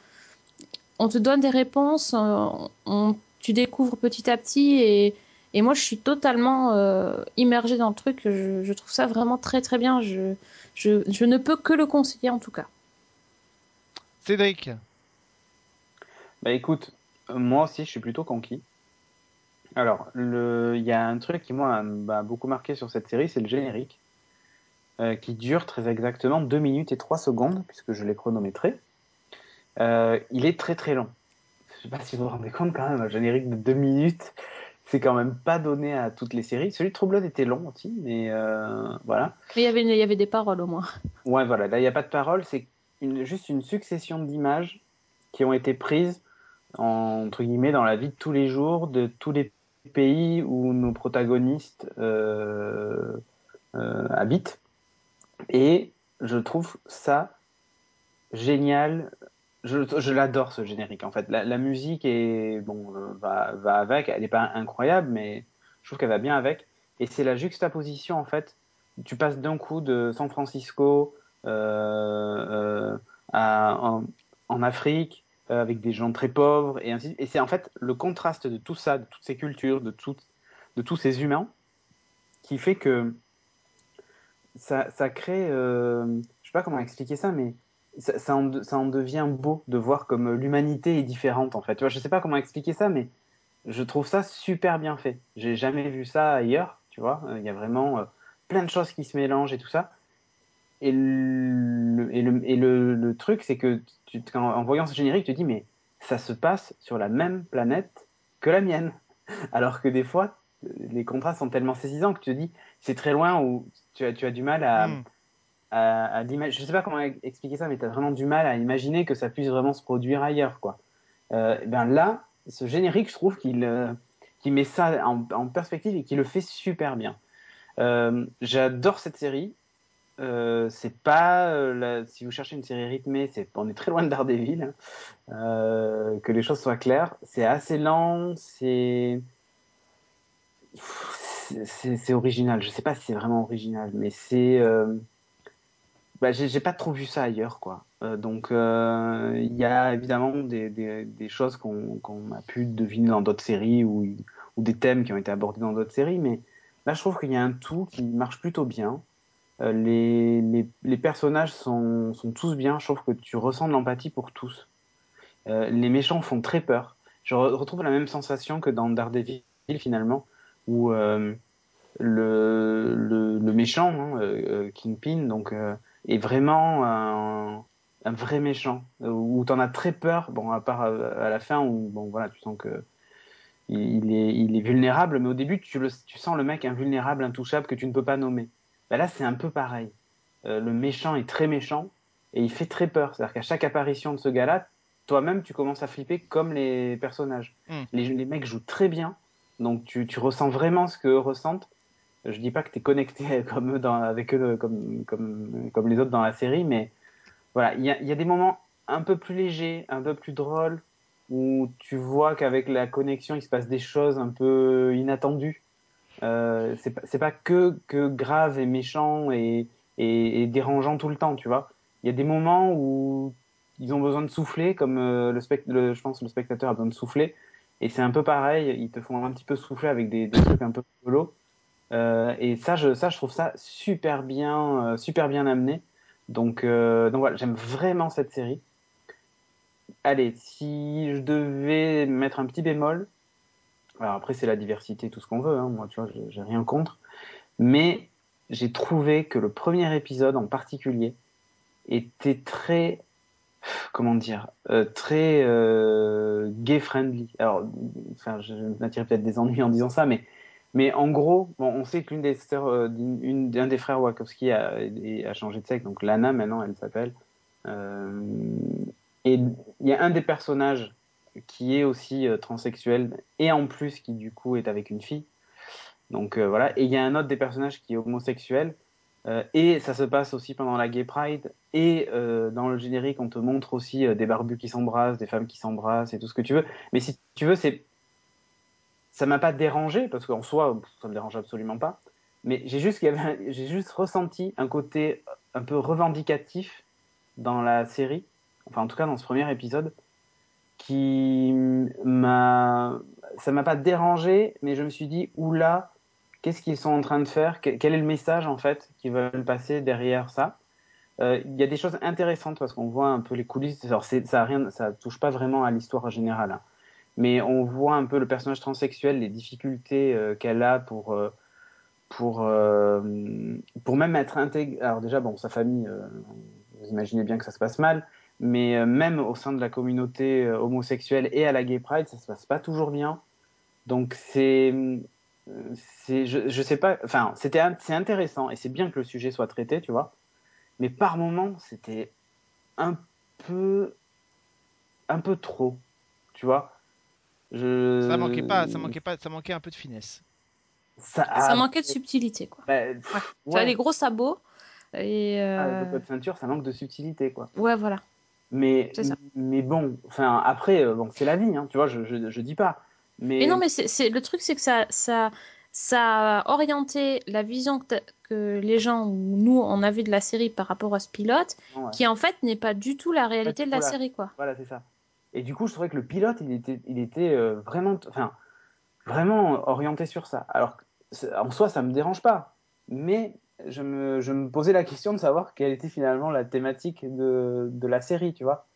S2: On te donne des réponses, euh, on, tu découvres petit à petit, et, et moi je suis totalement euh, immergée dans le truc, je, je, trouve ça vraiment très très bien, je, je, je ne peux que le conseiller en tout cas.
S1: Cédric
S3: bah écoute, moi aussi je suis plutôt conquis. Alors, il y a un truc qui m'a beaucoup marqué sur cette série, c'est le générique, euh, qui dure très exactement 2 minutes et 3 secondes, puisque je l'ai chronométré. Euh, il est très très long. Je sais pas si vous vous rendez compte quand même, un générique de 2 minutes, c'est quand même pas donné à toutes les séries. Celui de True Blood était long aussi, mais euh, voilà.
S2: Mais il y, avait, il y avait des paroles au moins.
S3: Ouais, voilà, là il n'y a pas de paroles, c'est juste une succession d'images qui ont été prises entre guillemets dans la vie de tous les jours de tous les pays où nos protagonistes euh, euh, habitent. Et je trouve ça génial. Je, l'adore ce générique en fait. La, musique est bon euh, va, va, avec. Elle n'est pas incroyable, mais je trouve qu'elle va bien avec. Et c'est la juxtaposition en fait. Tu passes d'un coup de San Francisco à, en, en, Afrique, euh, avec des gens très pauvres, et ainsi Et c'est en fait le contraste de tout ça, de toutes ces cultures, de, de tous ces humains, qui fait que ça, ça crée, euh, je sais pas comment expliquer ça, mais ça, ça, en, devient beau de voir comme l'humanité est différente en fait. Tu vois, je sais pas comment expliquer ça, mais je trouve ça super bien fait. J'ai jamais vu ça ailleurs, tu vois. Il y a vraiment euh, plein de choses qui se mélangent et tout ça. Et le, et le, et le, truc, c'est que tu, en, voyant ce générique, tu te dis, mais ça se passe sur la même planète que la mienne. Alors que des fois, les contrats sont tellement saisissants que tu te dis, c'est très loin ou tu as, tu as du mal à, hmm. à, Je sais pas comment expliquer ça, mais tu as vraiment du mal à imaginer que ça puisse vraiment se produire ailleurs. Quoi. Euh, ben là, ce générique, je trouve qu'il euh, met ça en, en, perspective et qu'il le fait super bien. Euh, j'adore cette série euh, c'est pas si vous cherchez une série rythmée, c'est on est très loin de Daredevil. Hein. que les choses soient claires, c'est assez lent, c'est c'est original. Je sais pas si c'est vraiment original, mais c'est bah, j'ai pas trop vu ça ailleurs, quoi. donc, il y a évidemment des choses qu'on a pu deviner dans d'autres séries ou, ou des thèmes qui ont été abordés dans d'autres séries, mais là, je trouve qu'il y a un tout qui marche plutôt bien. Euh, les, personnages sont, tous bien. Je trouve que tu ressens de l'empathie pour tous. Euh, les méchants font très peur. Je retrouve la même sensation que dans Daredevil, finalement, où euh, le, méchant, hein, Kingpin, donc, est vraiment un, vrai méchant, où tu en as très peur, bon, à part à, la fin, où bon, voilà, tu sens que il est, vulnérable, mais au début, tu, tu sens le mec invulnérable, intouchable, que tu ne peux pas nommer. Ben là, c'est un peu pareil. Euh, le méchant est très méchant et il fait très peur. C'est-à-dire qu'à chaque apparition de ce gars-là, toi-même, tu commences à flipper comme les personnages. Mm. Les, les, mecs jouent très bien, donc tu, tu ressens vraiment ce qu'eux ressentent. Je dis pas que tu es connecté comme eux dans, avec eux comme, comme, comme les autres dans la série, mais voilà, il y a, y a des moments un peu plus légers, un peu plus drôles, où tu vois qu'avec la connexion, il se passe des choses un peu inattendues. Euh, c'est pas, pas que, que grave et méchant et, et, et, dérangeant tout le temps, tu vois. Il y a des moments où ils ont besoin de souffler, comme euh, le, spect le, je pense le spectateur a besoin de souffler. Et c'est un peu pareil, ils te font un petit peu souffler avec des, des trucs un peu solo. Euh, et ça je, ça, je trouve ça super bien, euh, super bien amené. Donc, euh, donc voilà, j'aime vraiment cette série allez, si je devais mettre un petit bémol, alors après c'est la diversité, tout ce qu'on veut, hein, moi tu vois, j'ai rien contre, mais j'ai trouvé que le premier épisode en particulier était très, comment dire, euh, très euh, gay friendly. Alors, enfin, je m'attirer peut-être des ennuis en disant ça, mais mais en gros, bon, on sait qu'une des sœurs, euh, des frères Wachowski a, a, changé de sexe, donc Lana maintenant elle s'appelle. Euh, et il y a un des personnages qui est aussi euh, transsexuel et en plus qui du coup est avec une fille. Donc euh, voilà. Et il y a un autre des personnages qui est homosexuel. Euh, et ça se passe aussi pendant la Gay Pride. Et dans le générique, on te montre aussi des barbus qui s'embrassent, des femmes qui s'embrassent et tout ce que tu veux. Mais si tu veux, c'est ça m'a pas dérangé parce qu'en soi, ça me dérange absolument pas. Mais j'ai juste, j'ai juste ressenti un côté un peu revendicatif dans la série enfin en tout cas dans ce premier épisode, qui m'a, ça m'a pas dérangé, mais je me suis dit oula, qu'est-ce qu'ils sont en train de faire? Quel est le message en fait qu'ils veulent passer derrière ça? Euh, Il y a des choses intéressantes parce qu'on voit un peu les coulisses. Alors ça rien, ça touche pas vraiment à l'histoire générale, hein. mais on voit un peu le personnage transsexuel, les difficultés euh, qu'elle a pour euh, pour pour même être intégré. Alors déjà bon, sa famille, vous imaginez bien que ça se passe mal, mais euh, même au sein de la communauté euh, homosexuelle et à la Gay Pride, ça se passe pas toujours bien. Donc c'est, c'est, je, je sais pas, enfin c'était, c'est intéressant et c'est bien que le sujet soit traité, tu vois. Mais par moments, c'était un peu, un peu trop, tu vois.
S1: Je... Ça manquait pas, ça manquait pas, ça manquait un peu de finesse.
S2: Ça, ça manquait de subtilité, quoi. Bah, ouais. Tu as les gros sabots et. Euh...
S3: Ah, de ceinture, ça manque de subtilité, quoi.
S2: Ouais, voilà.
S3: Mais, mais bon, enfin, après, euh, bon, c'est la vie, hein, tu vois, je, je, je, dis pas. Mais,
S2: mais non, mais c'est, le truc, c'est que ça, ça, ça a orienté la vision que, que, les gens, ou nous, on a vu de la série par rapport à ce pilote, ouais. qui en fait n'est pas du tout la réalité de la, série, quoi.
S3: Voilà, c'est ça. Et du coup, je trouvais que le pilote, il était, il était euh, vraiment, enfin, vraiment orienté sur ça. Alors, en soi, ça me dérange pas. Mais je me, je me, posais la question de savoir quelle était finalement la thématique de, de la série, tu vois.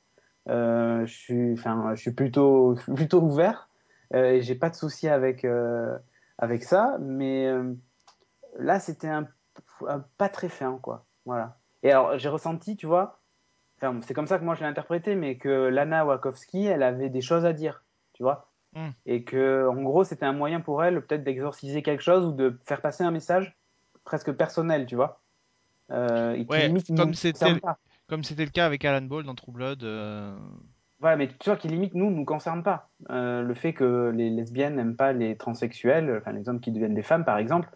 S3: Euh, je, suis, enfin, je suis plutôt, plutôt ouvert euh, et j'ai pas de souci avec, euh, avec ça, mais euh, là c'était un, un, pas très fin, quoi. Voilà. Et alors j'ai ressenti, tu vois, enfin, c'est comme ça que moi je l'ai interprété, mais que Lana Wachowski, elle avait des choses à dire, tu vois. Mm. Et que, en gros, c'était un moyen pour elle peut-être d'exorciser quelque chose ou de faire passer un message presque personnel, tu vois.
S1: Euh, et ouais, limite, comme c'était comme c'était le cas avec Alan Ball dans True Blood. Euh...
S3: Ouais, mais tu vois qui limite nous nous concerne pas. Euh, le fait que les lesbiennes n'aiment pas les transsexuels, enfin les hommes qui deviennent des femmes par exemple,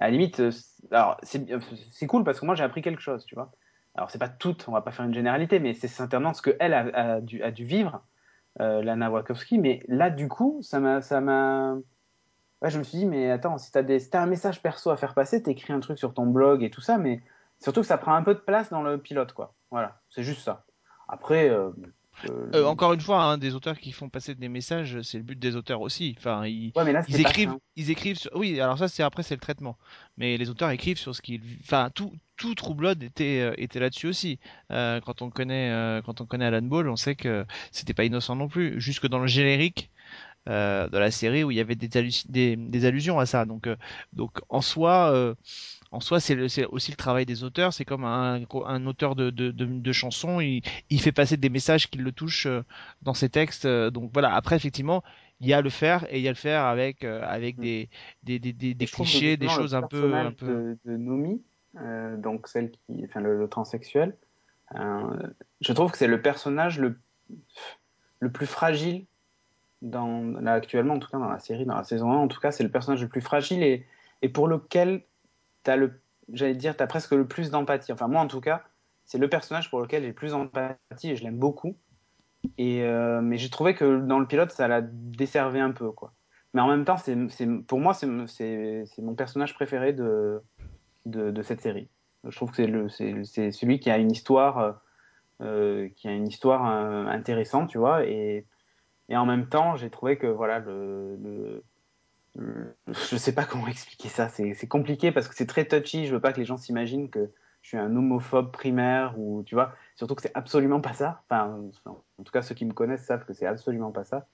S3: À la limite, alors c'est cool parce que moi j'ai appris quelque chose, tu vois. Alors c'est pas tout, on va pas faire une généralité, mais c'est certainement ce qu'elle a, a, dû, a dû vivre, Lana Wachowski. Mais là, du coup, ça m'a, ça m'a, ouais, je me suis dit, mais attends, si t'as des, si as un message perso à faire passer, t'écris un truc sur ton blog et tout ça, mais surtout que ça prend un peu de place dans le pilote, quoi. Voilà, c'est juste ça. Après, euh,
S1: euh, encore une fois, hein, des auteurs qui font passer des messages, c'est le but des auteurs aussi. Enfin, ils, ils écrivent, ils écrivent. Sur... Oui, alors ça, c'est après, c'est le traitement. Mais les auteurs écrivent sur ce qu'ils. Enfin, tout, tout True Blood était, euh, était là-dessus aussi. Euh, quand on connaît, euh, quand on connaît Alan Ball, on sait que c'était pas innocent non plus. Jusque dans le générique. De la série où il y avait des, des, des allusions à ça donc donc en soi en soi, c'est aussi le travail des auteurs. C'est comme un, un auteur de, de, de, chansons, il, il, fait passer des messages qui le touchent euh, dans ses textes. Euh, donc voilà. Après, effectivement, il y a le faire et il y a le faire avec euh, avec mm. des des, des, des, clichés, des choses un peu un
S3: peu. De, Nomi, euh, donc celle qui, enfin le, transsexuel. je trouve que c'est le personnage le le plus fragile actuellement en tout cas dans la série, dans la saison 1 en tout cas, c'est le personnage le plus fragile et et pour lequel as le, j'allais dire, tu as presque le plus d'empathie. Enfin, moi, en tout cas, c'est le personnage pour lequel j'ai plus d'empathie et je l'aime beaucoup. Et, euh, mais j'ai trouvé que dans le pilote, ça l'a desservé un peu, quoi. Mais en même temps, c'est, pour moi, c'est, mon personnage préféré de, de, cette série. Je trouve que c'est, celui qui a une histoire, euh, qui a une histoire euh, intéressante, tu vois. Et, et en même temps, j'ai trouvé que voilà, le je sais pas comment expliquer ça. C'est compliqué parce que c'est très touchy. Je veux pas que les gens s'imaginent que je suis un homophobe primaire ou tu vois. Surtout que c'est absolument pas ça. Enfin, en tout cas, ceux qui me connaissent savent que c'est absolument pas ça.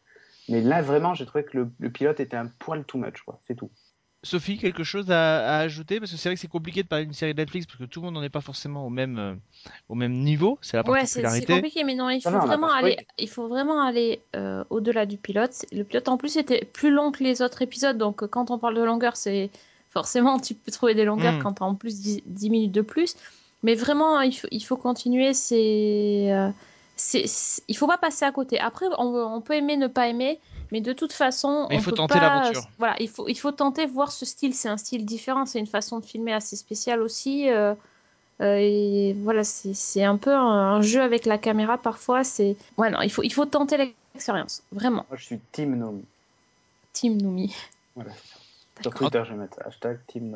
S3: Mais là, vraiment, j'ai trouvé que le, le, pilote était un poil too much, quoi. C'est tout.
S1: Sophie, quelque chose à, ajouter? Parce que c'est vrai que c'est compliqué de parler d'une série Netflix parce que tout le monde n'en est pas forcément au même, euh, au même niveau. C'est la particularité.
S2: Ouais, c'est compliqué, mais non, il faut, vraiment aller, il faut vraiment aller euh, au-delà du pilote. Le pilote, en plus, était plus long que les autres épisodes. Donc, quand on parle de longueur, c'est forcément, tu peux trouver des longueurs hmm. quand tu as en plus 10, 10, minutes de plus. Mais vraiment, il faut, il faut continuer. C'est. Euh, il faut pas passer à côté. Après, on, peut aimer, ne pas aimer, mais de toute façon,
S1: il faut tenter l'aventure.
S2: Voilà, il faut, il faut tenter voir ce style. C'est un style différent, c'est une façon de filmer assez spéciale aussi. Euh, euh, et voilà, c'est un peu un, jeu avec la caméra parfois. C'est ouais, non, il faut, il faut tenter l'expérience, vraiment.
S3: Moi, je suis Team Nomi.
S2: Team Nomi.
S3: Voilà. Sur Twitter, je vais mettre hashtag Team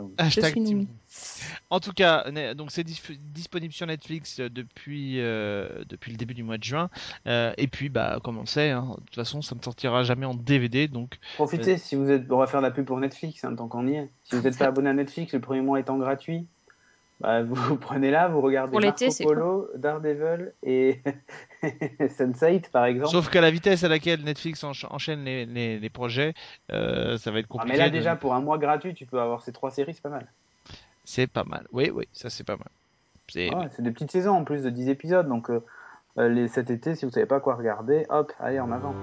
S1: En tout cas, donc c'est disponible sur Netflix euh, depuis, euh, depuis le début du mois de juin. Euh, et puis, bah, comme on sait, hein, de toute façon, ça ne sortira jamais en DVD. Donc,
S3: profitez. Si vous êtes, on va faire de la pub pour Netflix, hein, tant qu'on y est. Si vous n'êtes pas abonné à Netflix, le premier mois étant gratuit, bah, vous, prenez là, vous regardez Marco Polo, Daredevil et Sense8 par exemple.
S1: Sauf qu'à la vitesse à laquelle Netflix enchaîne les, les, projets, euh, ça va être compliqué.
S3: Ah, mais là déjà pour un mois gratuit, tu peux avoir ces trois séries, c'est pas mal.
S1: C'est pas mal. Oui, oui, ça c'est pas mal.
S3: C'est des petites saisons en plus de 10 épisodes, donc euh, euh, les, cet été, si vous savez pas quoi regarder, hop, allez en avant.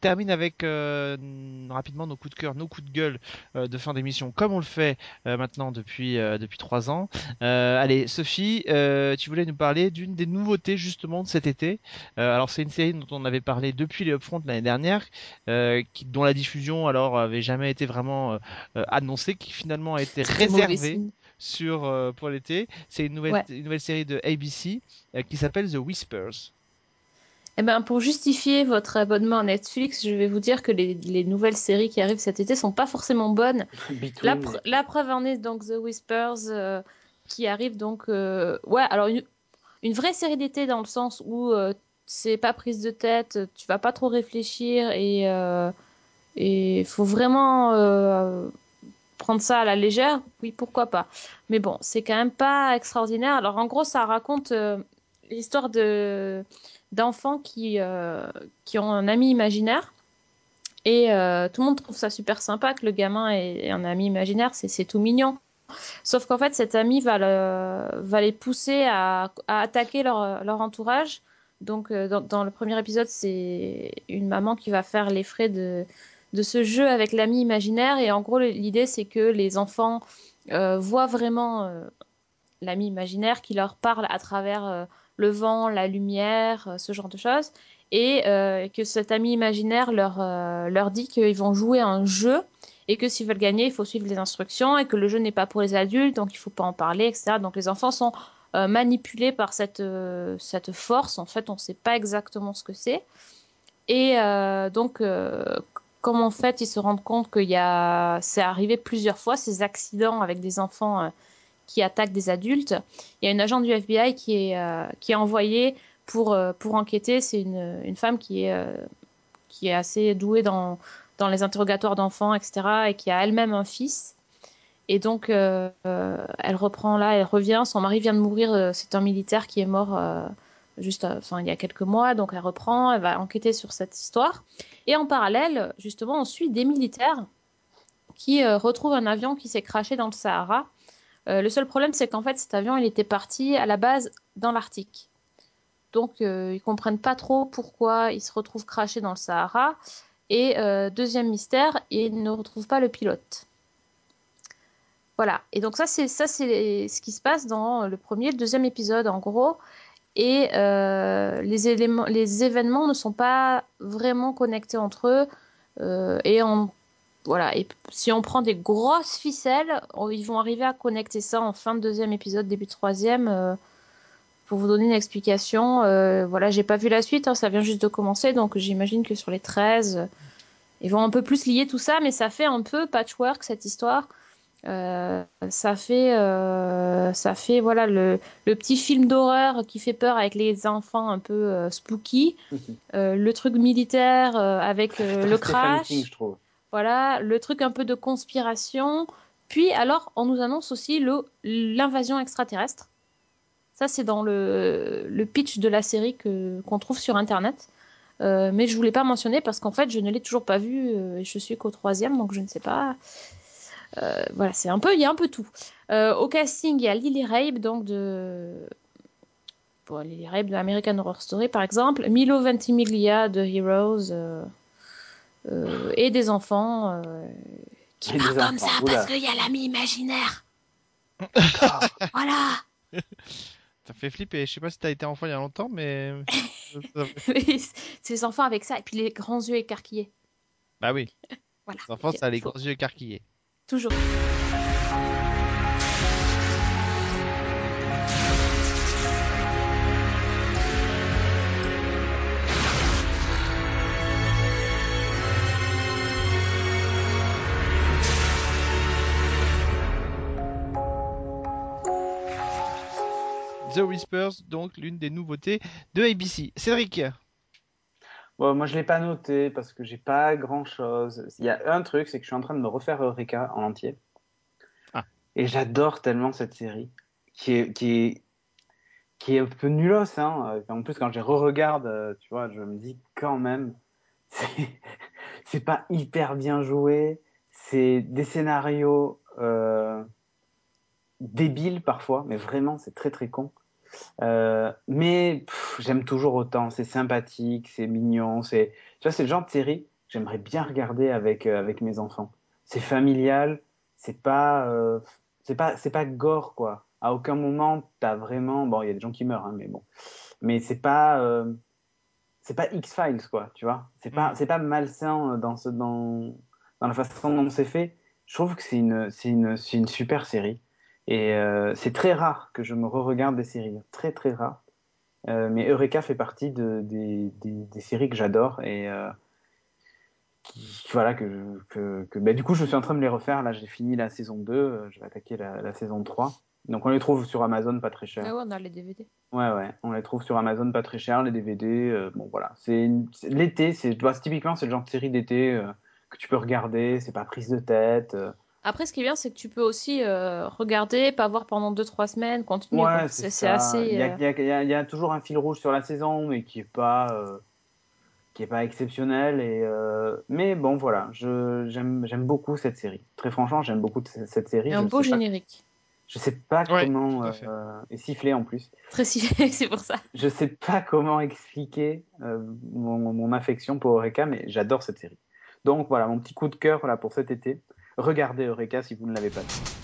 S1: Termine avec euh, rapidement nos coups de cœur, nos coups de gueule euh, de fin d'émission, comme on le fait euh, maintenant depuis depuis trois ans. allez, Sophie, tu voulais nous parler d'une des nouveautés justement de cet été. alors c'est une série dont on avait parlé depuis les Upfront l'année dernière, qui, dont la diffusion alors avait jamais été vraiment annoncée, qui finalement a été réservée sur pour l'été. C'est une nouvelle une nouvelle série de ABC qui s'appelle The Whispers.
S2: Eh ben, pour justifier votre abonnement à Netflix, je vais vous dire que les, nouvelles séries qui arrivent cet été sont pas forcément bonnes. La, preuve en est donc The Whispers euh, qui arrive donc. Euh, ouais, alors une, vraie série d'été dans le sens où euh, c'est pas prise de tête, tu vas pas trop réfléchir et il faut vraiment prendre ça à la légère. Oui, pourquoi pas. Mais bon, c'est quand même pas extraordinaire. Alors en gros, ça raconte l'histoire de d'enfants qui, euh, qui ont un ami imaginaire. Et euh, tout le monde trouve ça super sympa que le gamin ait un ami imaginaire, c'est tout mignon. Sauf qu'en fait, cet ami va, le, va les pousser à, à attaquer leur, leur, entourage. Donc, euh, dans, le premier épisode, c'est une maman qui va faire les frais de, de ce jeu avec l'ami imaginaire. Et en gros, l'idée, c'est que les enfants voient vraiment l'ami imaginaire qui leur parle à travers le vent, la lumière, ce genre de choses, et que cet ami imaginaire leur, leur dit qu'ils vont jouer un jeu et que s'ils veulent gagner, il faut suivre les instructions et que le jeu n'est pas pour les adultes, donc il ne faut pas en parler, etc. Donc les enfants sont manipulés par cette, cette force. En fait, on ne sait pas exactement ce que c'est. Et donc, comme en fait ils se rendent compte que c'est arrivé plusieurs fois ces accidents avec des enfants euh, qui attaquent des adultes, il y a une agent du FBI qui est, euh, qui est envoyée pour, euh, pour enquêter. C'est une, une, femme qui est, qui est assez douée dans, dans les interrogatoires d'enfants, etc. et qui a elle-même un fils. Et donc, elle reprend là, elle revient. Son mari vient de mourir. C'est un militaire qui est mort juste euh, enfin, il y a quelques mois, donc elle reprend, elle va enquêter sur cette histoire. Et en parallèle, justement, on suit des militaires qui euh, retrouvent un avion qui s'est craché dans le Sahara. Euh, le seul problème, c'est qu'en fait, cet avion, il était parti à la base dans l'Arctique. Donc, ils comprennent pas trop pourquoi il se retrouve craché dans le Sahara. Et deuxième mystère, ils ne retrouvent pas le pilote. Voilà. Et donc ça, c'est ça, c'est ce qui se passe dans le premier, le deuxième épisode. En gros, et euh, les, éléments, les événements ne sont pas vraiment connectés entre eux. Euh, et voilà. Et si on prend des grosses ficelles, ils vont arriver à connecter ça en fin de deuxième épisode, début de troisième. Euh, pour vous donner une explication, voilà, j'ai pas vu la suite, hein, ça vient juste de commencer, donc j'imagine que sur les 13, ils vont un peu plus lier tout ça, mais ça fait un peu patchwork cette histoire. Euh, ça fait, euh, ça fait voilà le, le petit film d'horreur qui fait peur avec les enfants un peu euh, spooky, le truc militaire avec le crash, voilà le truc un peu de conspiration. Puis alors on nous annonce aussi l'invasion extraterrestre. Ça c'est dans le, pitch de la série qu'on trouve sur internet. mais je voulais pas mentionner parce qu'en fait je ne l'ai toujours pas vu et je suis qu'au troisième donc je ne sais pas euh, voilà, c'est un peu, il y a un peu tout. Euh, au casting, il y a Lily Rabe, donc de bon, Lily Rabe de American Horror Story par exemple, Milo Ventimiglia de Heroes euh, et des enfants qui parlent comme ça parce qu'il y a l'ami imaginaire. voilà.
S1: Ça fait flipper. Je sais pas si t'as été enfant il y a longtemps, mais.
S2: c'est les enfants avec ça et puis les grands yeux écarquillés.
S1: Bah oui. Voilà. Les enfants, ça a les grands yeux écarquillés.
S2: Toujours.
S1: The Whispers, donc l'une des nouveautés de ABC. Cédric
S3: moi, je l'ai pas noté parce que j'ai pas grand chose. Il y a un truc, c'est que je suis en train de me refaire Eureka en entier. Ah. Et j'adore tellement cette série qui est, qui est, qui est un peu nulos. Hein. En plus, quand je re-regarde, euh, tu vois, je me dis quand même, c'est pas hyper bien joué. C'est des scénarios euh, débiles parfois, mais vraiment, c'est très très con. Euh, mais j'aime toujours autant. C'est sympathique, c'est mignon. C'est, tu vois, c'est le genre de série que j'aimerais bien regarder avec euh, avec mes enfants. C'est familial. C'est pas euh, c'est pas c'est pas gore quoi. À aucun moment t'as vraiment bon, il y a des gens qui meurent, hein, mais bon. Mais c'est pas c'est pas X Files quoi, tu vois. C'est pas mm. c'est pas malsain dans ce dans dans la façon dont c'est fait. Je trouve que c'est une c'est une c'est une super série. Et euh, c'est très rare que je me re-regarde des séries, très très rare. Euh, mais Eureka fait partie de, des, des, séries que j'adore et euh, qui, voilà que, que, que bah, du coup je suis en train de les refaire. Là j'ai fini la saison 2, je vais attaquer la, la, saison 3. Donc on les trouve sur Amazon pas très cher.
S2: Ah ouais, on a les DVD.
S3: Ouais ouais, on les trouve sur Amazon pas très cher les DVD. bon voilà, c'est l'été, c'est typiquement c'est le genre de série d'été que tu peux regarder, c'est pas prise de tête.
S2: Après, ce qui est bien, c'est que tu peux aussi euh, regarder, pas voir pendant 2-3 semaines, continuer.
S3: Ouais, c'est assez. Il y, a, il, y a, toujours un fil rouge sur la saison, mais qui est pas, euh, qui est pas exceptionnel. Et euh... mais bon, voilà, j'aime beaucoup cette série. Très franchement, j'aime beaucoup cette série.
S2: un beau générique.
S3: je sais pas comment. Euh, et sifflé en plus.
S2: Très sifflé, c'est pour ça.
S3: Je sais pas comment expliquer mon, mon, affection pour Eureka, mais j'adore cette série. Donc voilà, mon petit coup de cœur pour cet été regardez Eureka si vous ne l'avez pas vu.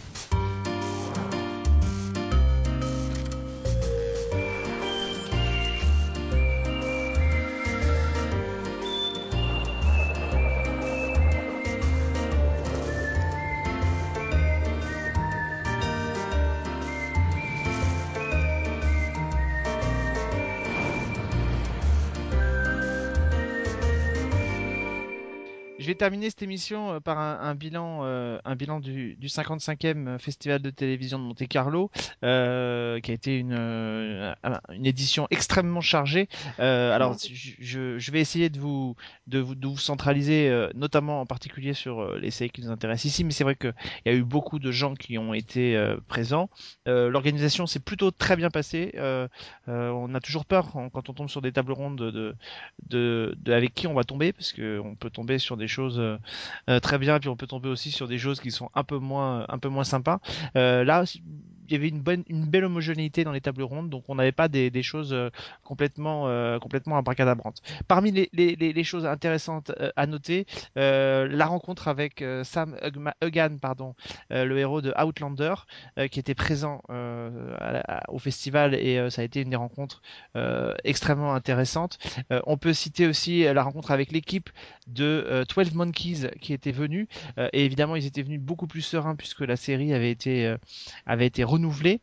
S1: Terminer cette émission euh, par un, bilan, euh, un bilan du, 55e Festival de télévision de Monte Carlo, euh, qui a été une, une édition extrêmement chargée. alors, je, vais essayer de vous, de vous, de vous centraliser, notamment en particulier sur les séries qui nous intéressent ici, mais c'est vrai qu'il y a eu beaucoup de gens qui ont été présents. L'organisation s'est plutôt très bien passée. on a toujours peur quand on tombe sur des tables rondes de, de, de, avec qui on va tomber, parce qu'on peut tomber sur des choses euh, euh, très bien, puis on peut tomber aussi sur des choses qui sont un peu moins, un peu moins sympas. Euh, là, il y avait une bonne, une belle homogénéité dans les tables rondes, donc on n'avait pas des, des, choses complètement, euh, complètement abracadabrantes. Parmi les, les, choses intéressantes à noter, euh, la rencontre avec Sam Hugan, pardon, le héros de Outlander, qui était présent au festival et ça a été une des rencontres extrêmement intéressantes. on peut citer aussi la rencontre avec l'équipe de 12 euh, Monkeys qui était venu euh, et évidemment ils étaient venus beaucoup plus sereins puisque la série avait été euh, avait été renouvelée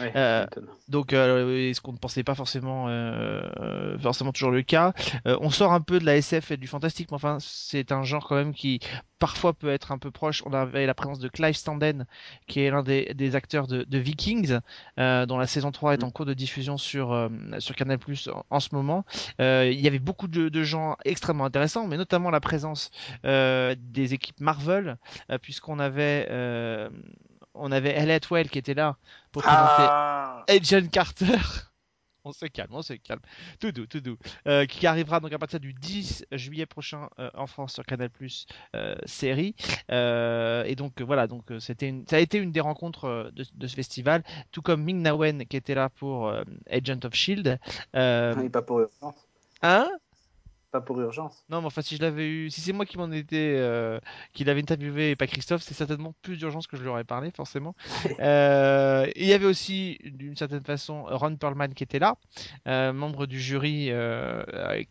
S1: euh, donc, euh, ce qu'on ne pensait pas forcément, euh, forcément toujours le cas. on sort un peu de la SF et du fantastique, mais enfin, c'est un genre quand même qui parfois peut être un peu proche. On avait la présence de Clive Standen, qui est l'un des, des, acteurs de, de Vikings, dont la saison 3 est en mm. cours de diffusion sur sur Canal Plus en, ce moment. il y avait beaucoup de, de, gens extrêmement intéressants, mais notamment la présence des équipes Marvel, puisqu'on avait on avait Elliot Well qui était là pour présenter ah. Agent Carter. on se calme, on se calme. Tout doux, tout doux. Euh, qui arrivera donc à partir du 10 juillet prochain euh, en France sur Canal Plus euh, série. et donc voilà, donc c'était une, ça a été une des rencontres de, ce festival, tout comme Ming Na Wen qui était là pour Agent of Shield.
S3: Euh, pas pour
S1: Hein?
S3: Pas pour urgence.
S1: Non, mais enfin, si je l'avais eu, si c'est moi qui m'en étais, euh, qui l'avait interviewé et pas Christophe, c'est certainement plus d'urgence que je lui aurais parlé, forcément. euh, il y avait aussi, d'une certaine façon, Ron Perlman qui était là, euh, membre du jury,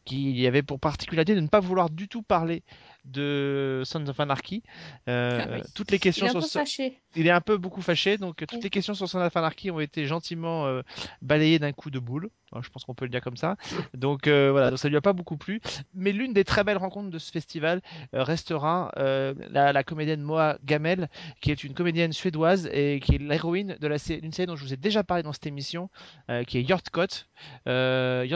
S1: qui avait pour particularité de ne pas vouloir du tout parler de Sons of Anarchy. Euh, ah toutes les questions
S2: il est un peu
S1: Il est un peu beaucoup fâché, donc toutes les questions sur Sons of Anarchy ont été gentiment euh, balayées d'un coup de boule. je pense qu'on peut le dire comme ça. Donc euh, voilà, donc ça lui a pas beaucoup plu. Mais l'une des très belles rencontres de ce festival restera la, la, comédienne Moa Gamel, qui est une comédienne suédoise et qui est l'héroïne de la d'une série dont je vous ai déjà parlé dans cette émission, qui est Hjortkot.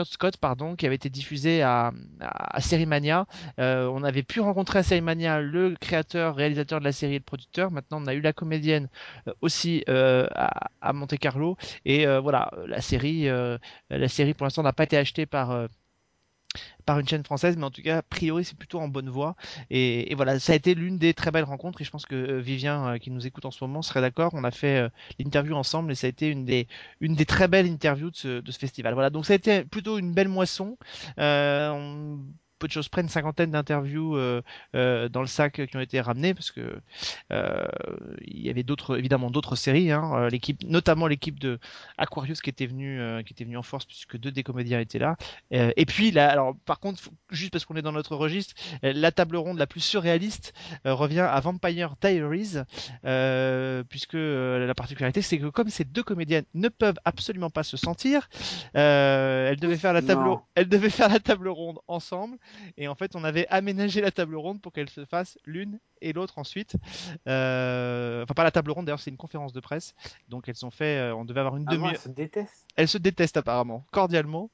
S1: Scott, pardon, qui avait été diffusée à, à, à Mania. on avait pu rencontrer rencontré à le créateur, réalisateur de la série et le producteur. Maintenant, on a eu la comédienne euh, aussi euh, à, Monte Carlo. Et euh, voilà, la série, la série pour l'instant n'a pas été achetée par par une chaîne française, mais en tout cas, a priori, c'est plutôt en bonne voie. Et, voilà, ça a été l'une des très belles rencontres, et je pense que Vivien, qui nous écoute en ce moment, serait d'accord. On a fait l'interview ensemble, et ça a été une des, une des très belles interviews de ce, festival. Voilà, donc ça a été plutôt une belle moisson. On peu de choses près, une cinquantaine d'interviews euh, euh, dans le sac qui ont été ramenées parce que euh, il y avait d'autres, évidemment d'autres séries. Hein, l'équipe, notamment l'équipe de Aquarius qui était venue, qui était venue en force puisque deux des comédiens étaient là. et puis là, alors par contre, juste parce qu'on est dans notre registre, la table ronde la plus surréaliste revient à Vampire Diaries, puisque la particularité c'est que comme ces deux comédiennes ne peuvent absolument pas se sentir, elles devaient faire la table, elles devaient faire la table ronde ensemble et en fait, on avait aménagé la table ronde pour qu'elle se fasse l'une et l'autre ensuite. Euh, enfin, pas la table ronde, d'ailleurs, c'est une conférence de presse. Donc, elles ont fait, euh, on devait avoir une ah demi-heure. Elles
S3: se détestent.
S1: Elles se détestent apparemment, cordialement.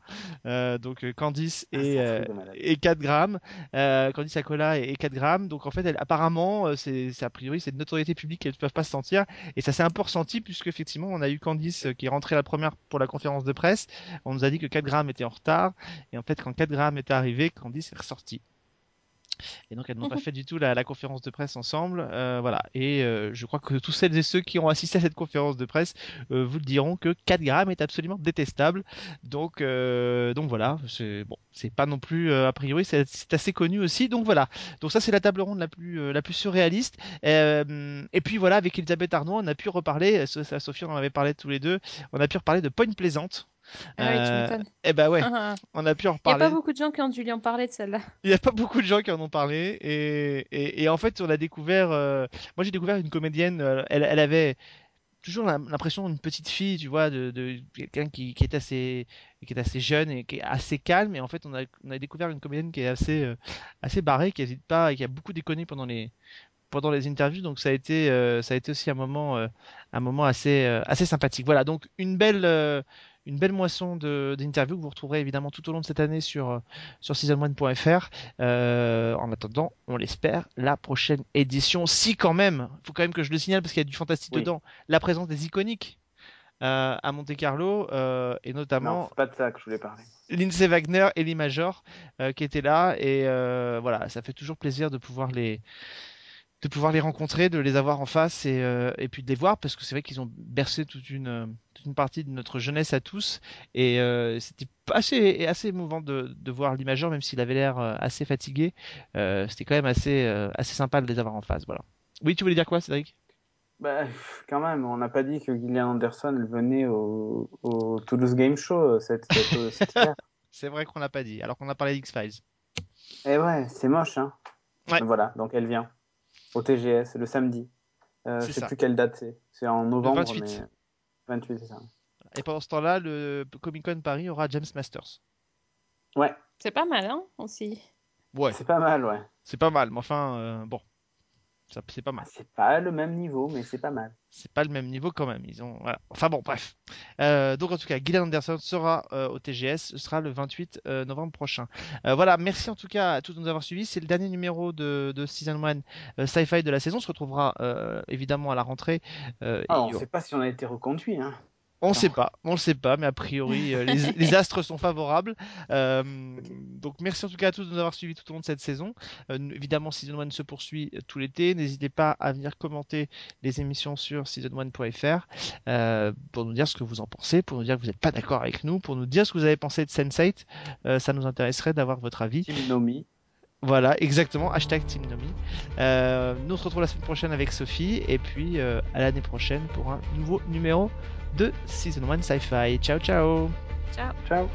S1: Euh, donc, Candice ah, et, et 4 grammes. Candice Acola et, 4 grammes. Donc, en fait, apparemment, c'est a priori, c'est de notoriété publique qu'elles ne peuvent pas se sentir. Et ça s'est un peu ressenti puisque, effectivement, on a eu Candice qui est rentrée la première pour la conférence de presse. On nous a dit que 4 grammes était en retard. Et en fait, quand 4 grammes est arrivé, Candice est ressortie. Et donc elles n'ont pas mhm. fait du tout la, conférence de presse ensemble, euh, voilà. Et euh, je crois que tous celles et ceux qui ont assisté à cette conférence de presse euh, vous le diront que 4 grammes est absolument détestable. Donc donc voilà, c'est bon, c'est pas non plus a priori c'est assez connu aussi. Donc voilà. Donc ça c'est la table ronde la plus la plus surréaliste. et puis voilà avec Elisabeth Arnaud on a pu reparler, Sophie on en avait parlé tous les deux, on a pu reparler de Point Plaisante
S2: ah euh,
S1: eh ben ouais, ah, ah. on a pu en reparler.
S2: Il n'y a pas beaucoup de gens qui ont dû lui en parler de celle-là.
S1: Il n'y a pas beaucoup de gens qui en ont parlé. Et, et, en fait, on a découvert. Euh, moi, j'ai découvert une comédienne. Euh, elle, elle avait toujours l'impression d'une petite fille, tu vois, de, quelqu'un qui, est assez, qui est assez jeune et qui est assez calme. Et en fait, on a, on a découvert une comédienne qui est assez, euh, assez barrée, qui n'hésite pas et qui a beaucoup déconné pendant les, pendant les interviews. Donc ça a été, euh, ça a été aussi un moment, un moment assez, assez sympathique. Voilà, donc une belle, une belle moisson d'interviews que vous retrouverez évidemment tout au long de cette année sur, euh, sur season1.fr. Euh, en attendant, on l'espère, la prochaine édition. Si quand même, il faut quand même que je le signale parce qu'il y a du fantastique dedans, la présence des iconiques. Euh, à Monte Carlo et notamment
S3: non, pas de ça que je voulais parler.
S1: Lindsay Wagner et Lee Major qui étaient là et voilà ça fait toujours plaisir de pouvoir les de pouvoir les rencontrer, de les avoir en face et, euh, et puis de les voir parce que c'est vrai qu'ils ont bercé toute une, toute une partie de notre jeunesse à tous et euh, c'était assez, assez émouvant de, de voir l'imageur même s'il avait l'air euh, assez fatigué. Euh, c'était quand même assez, euh, assez sympa de les avoir en face. Voilà. Oui, tu voulais dire quoi, Cédric?
S3: Bah, quand même, on n'a pas dit que Gillian Anderson venait au, au Toulouse Game Show cette, cette, cette
S1: C'est vrai qu'on l'a pas dit, alors qu'on a parlé d'X-Files.
S3: Eh ouais, c'est moche, hein. Ouais. Voilà, donc elle vient au TGS le samedi. Euh, je sais plus quelle date c'est. C'est en novembre. 28. Mais... 28, c'est ça.
S1: Et pendant ce temps-là, le Comic Con Paris aura James Masters.
S3: Ouais.
S2: C'est pas mal, hein, aussi.
S1: Ouais.
S3: C'est pas mal, ouais.
S1: C'est pas mal, mais enfin, euh, bon. C'est pas mal.
S3: Ah, c'est pas le même niveau, mais c'est pas mal.
S1: C'est pas le même niveau quand même. Ils ont, voilà. Enfin bon, bref. Euh, donc en tout cas, Gillian Anderson sera euh, au TGS. Ce sera le 28 euh, novembre prochain. Voilà. Merci en tout cas à tous de nous avoir suivis. C'est le dernier numéro de, de Season 1 euh, Sci-Fi de la saison. On se retrouvera évidemment à la rentrée.
S3: Ah, on ne sait pas si on a été reconduit. Hein.
S1: On ne sait pas, on le sait pas, mais a priori euh, les, les, astres sont favorables. Euh, donc merci en tout cas à tous de nous avoir suivis tout au long de cette saison. Euh, évidemment, Season 1 se poursuit tout l'été. N'hésitez pas à venir commenter les émissions sur season1.fr euh, pour nous dire ce que vous en pensez, pour nous dire que vous n'êtes pas d'accord avec nous, pour nous dire ce que vous avez pensé de Sense8. Euh, ça nous intéresserait d'avoir votre avis.
S3: Nomi.
S1: Voilà, exactement, hashtag Team Nomi. Euh, nous on se retrouve la semaine prochaine avec Sophie, et puis euh, à l'année prochaine pour un nouveau numéro de Season 1 Sci-Fi. Ciao, ciao.
S2: Ciao.
S3: Ciao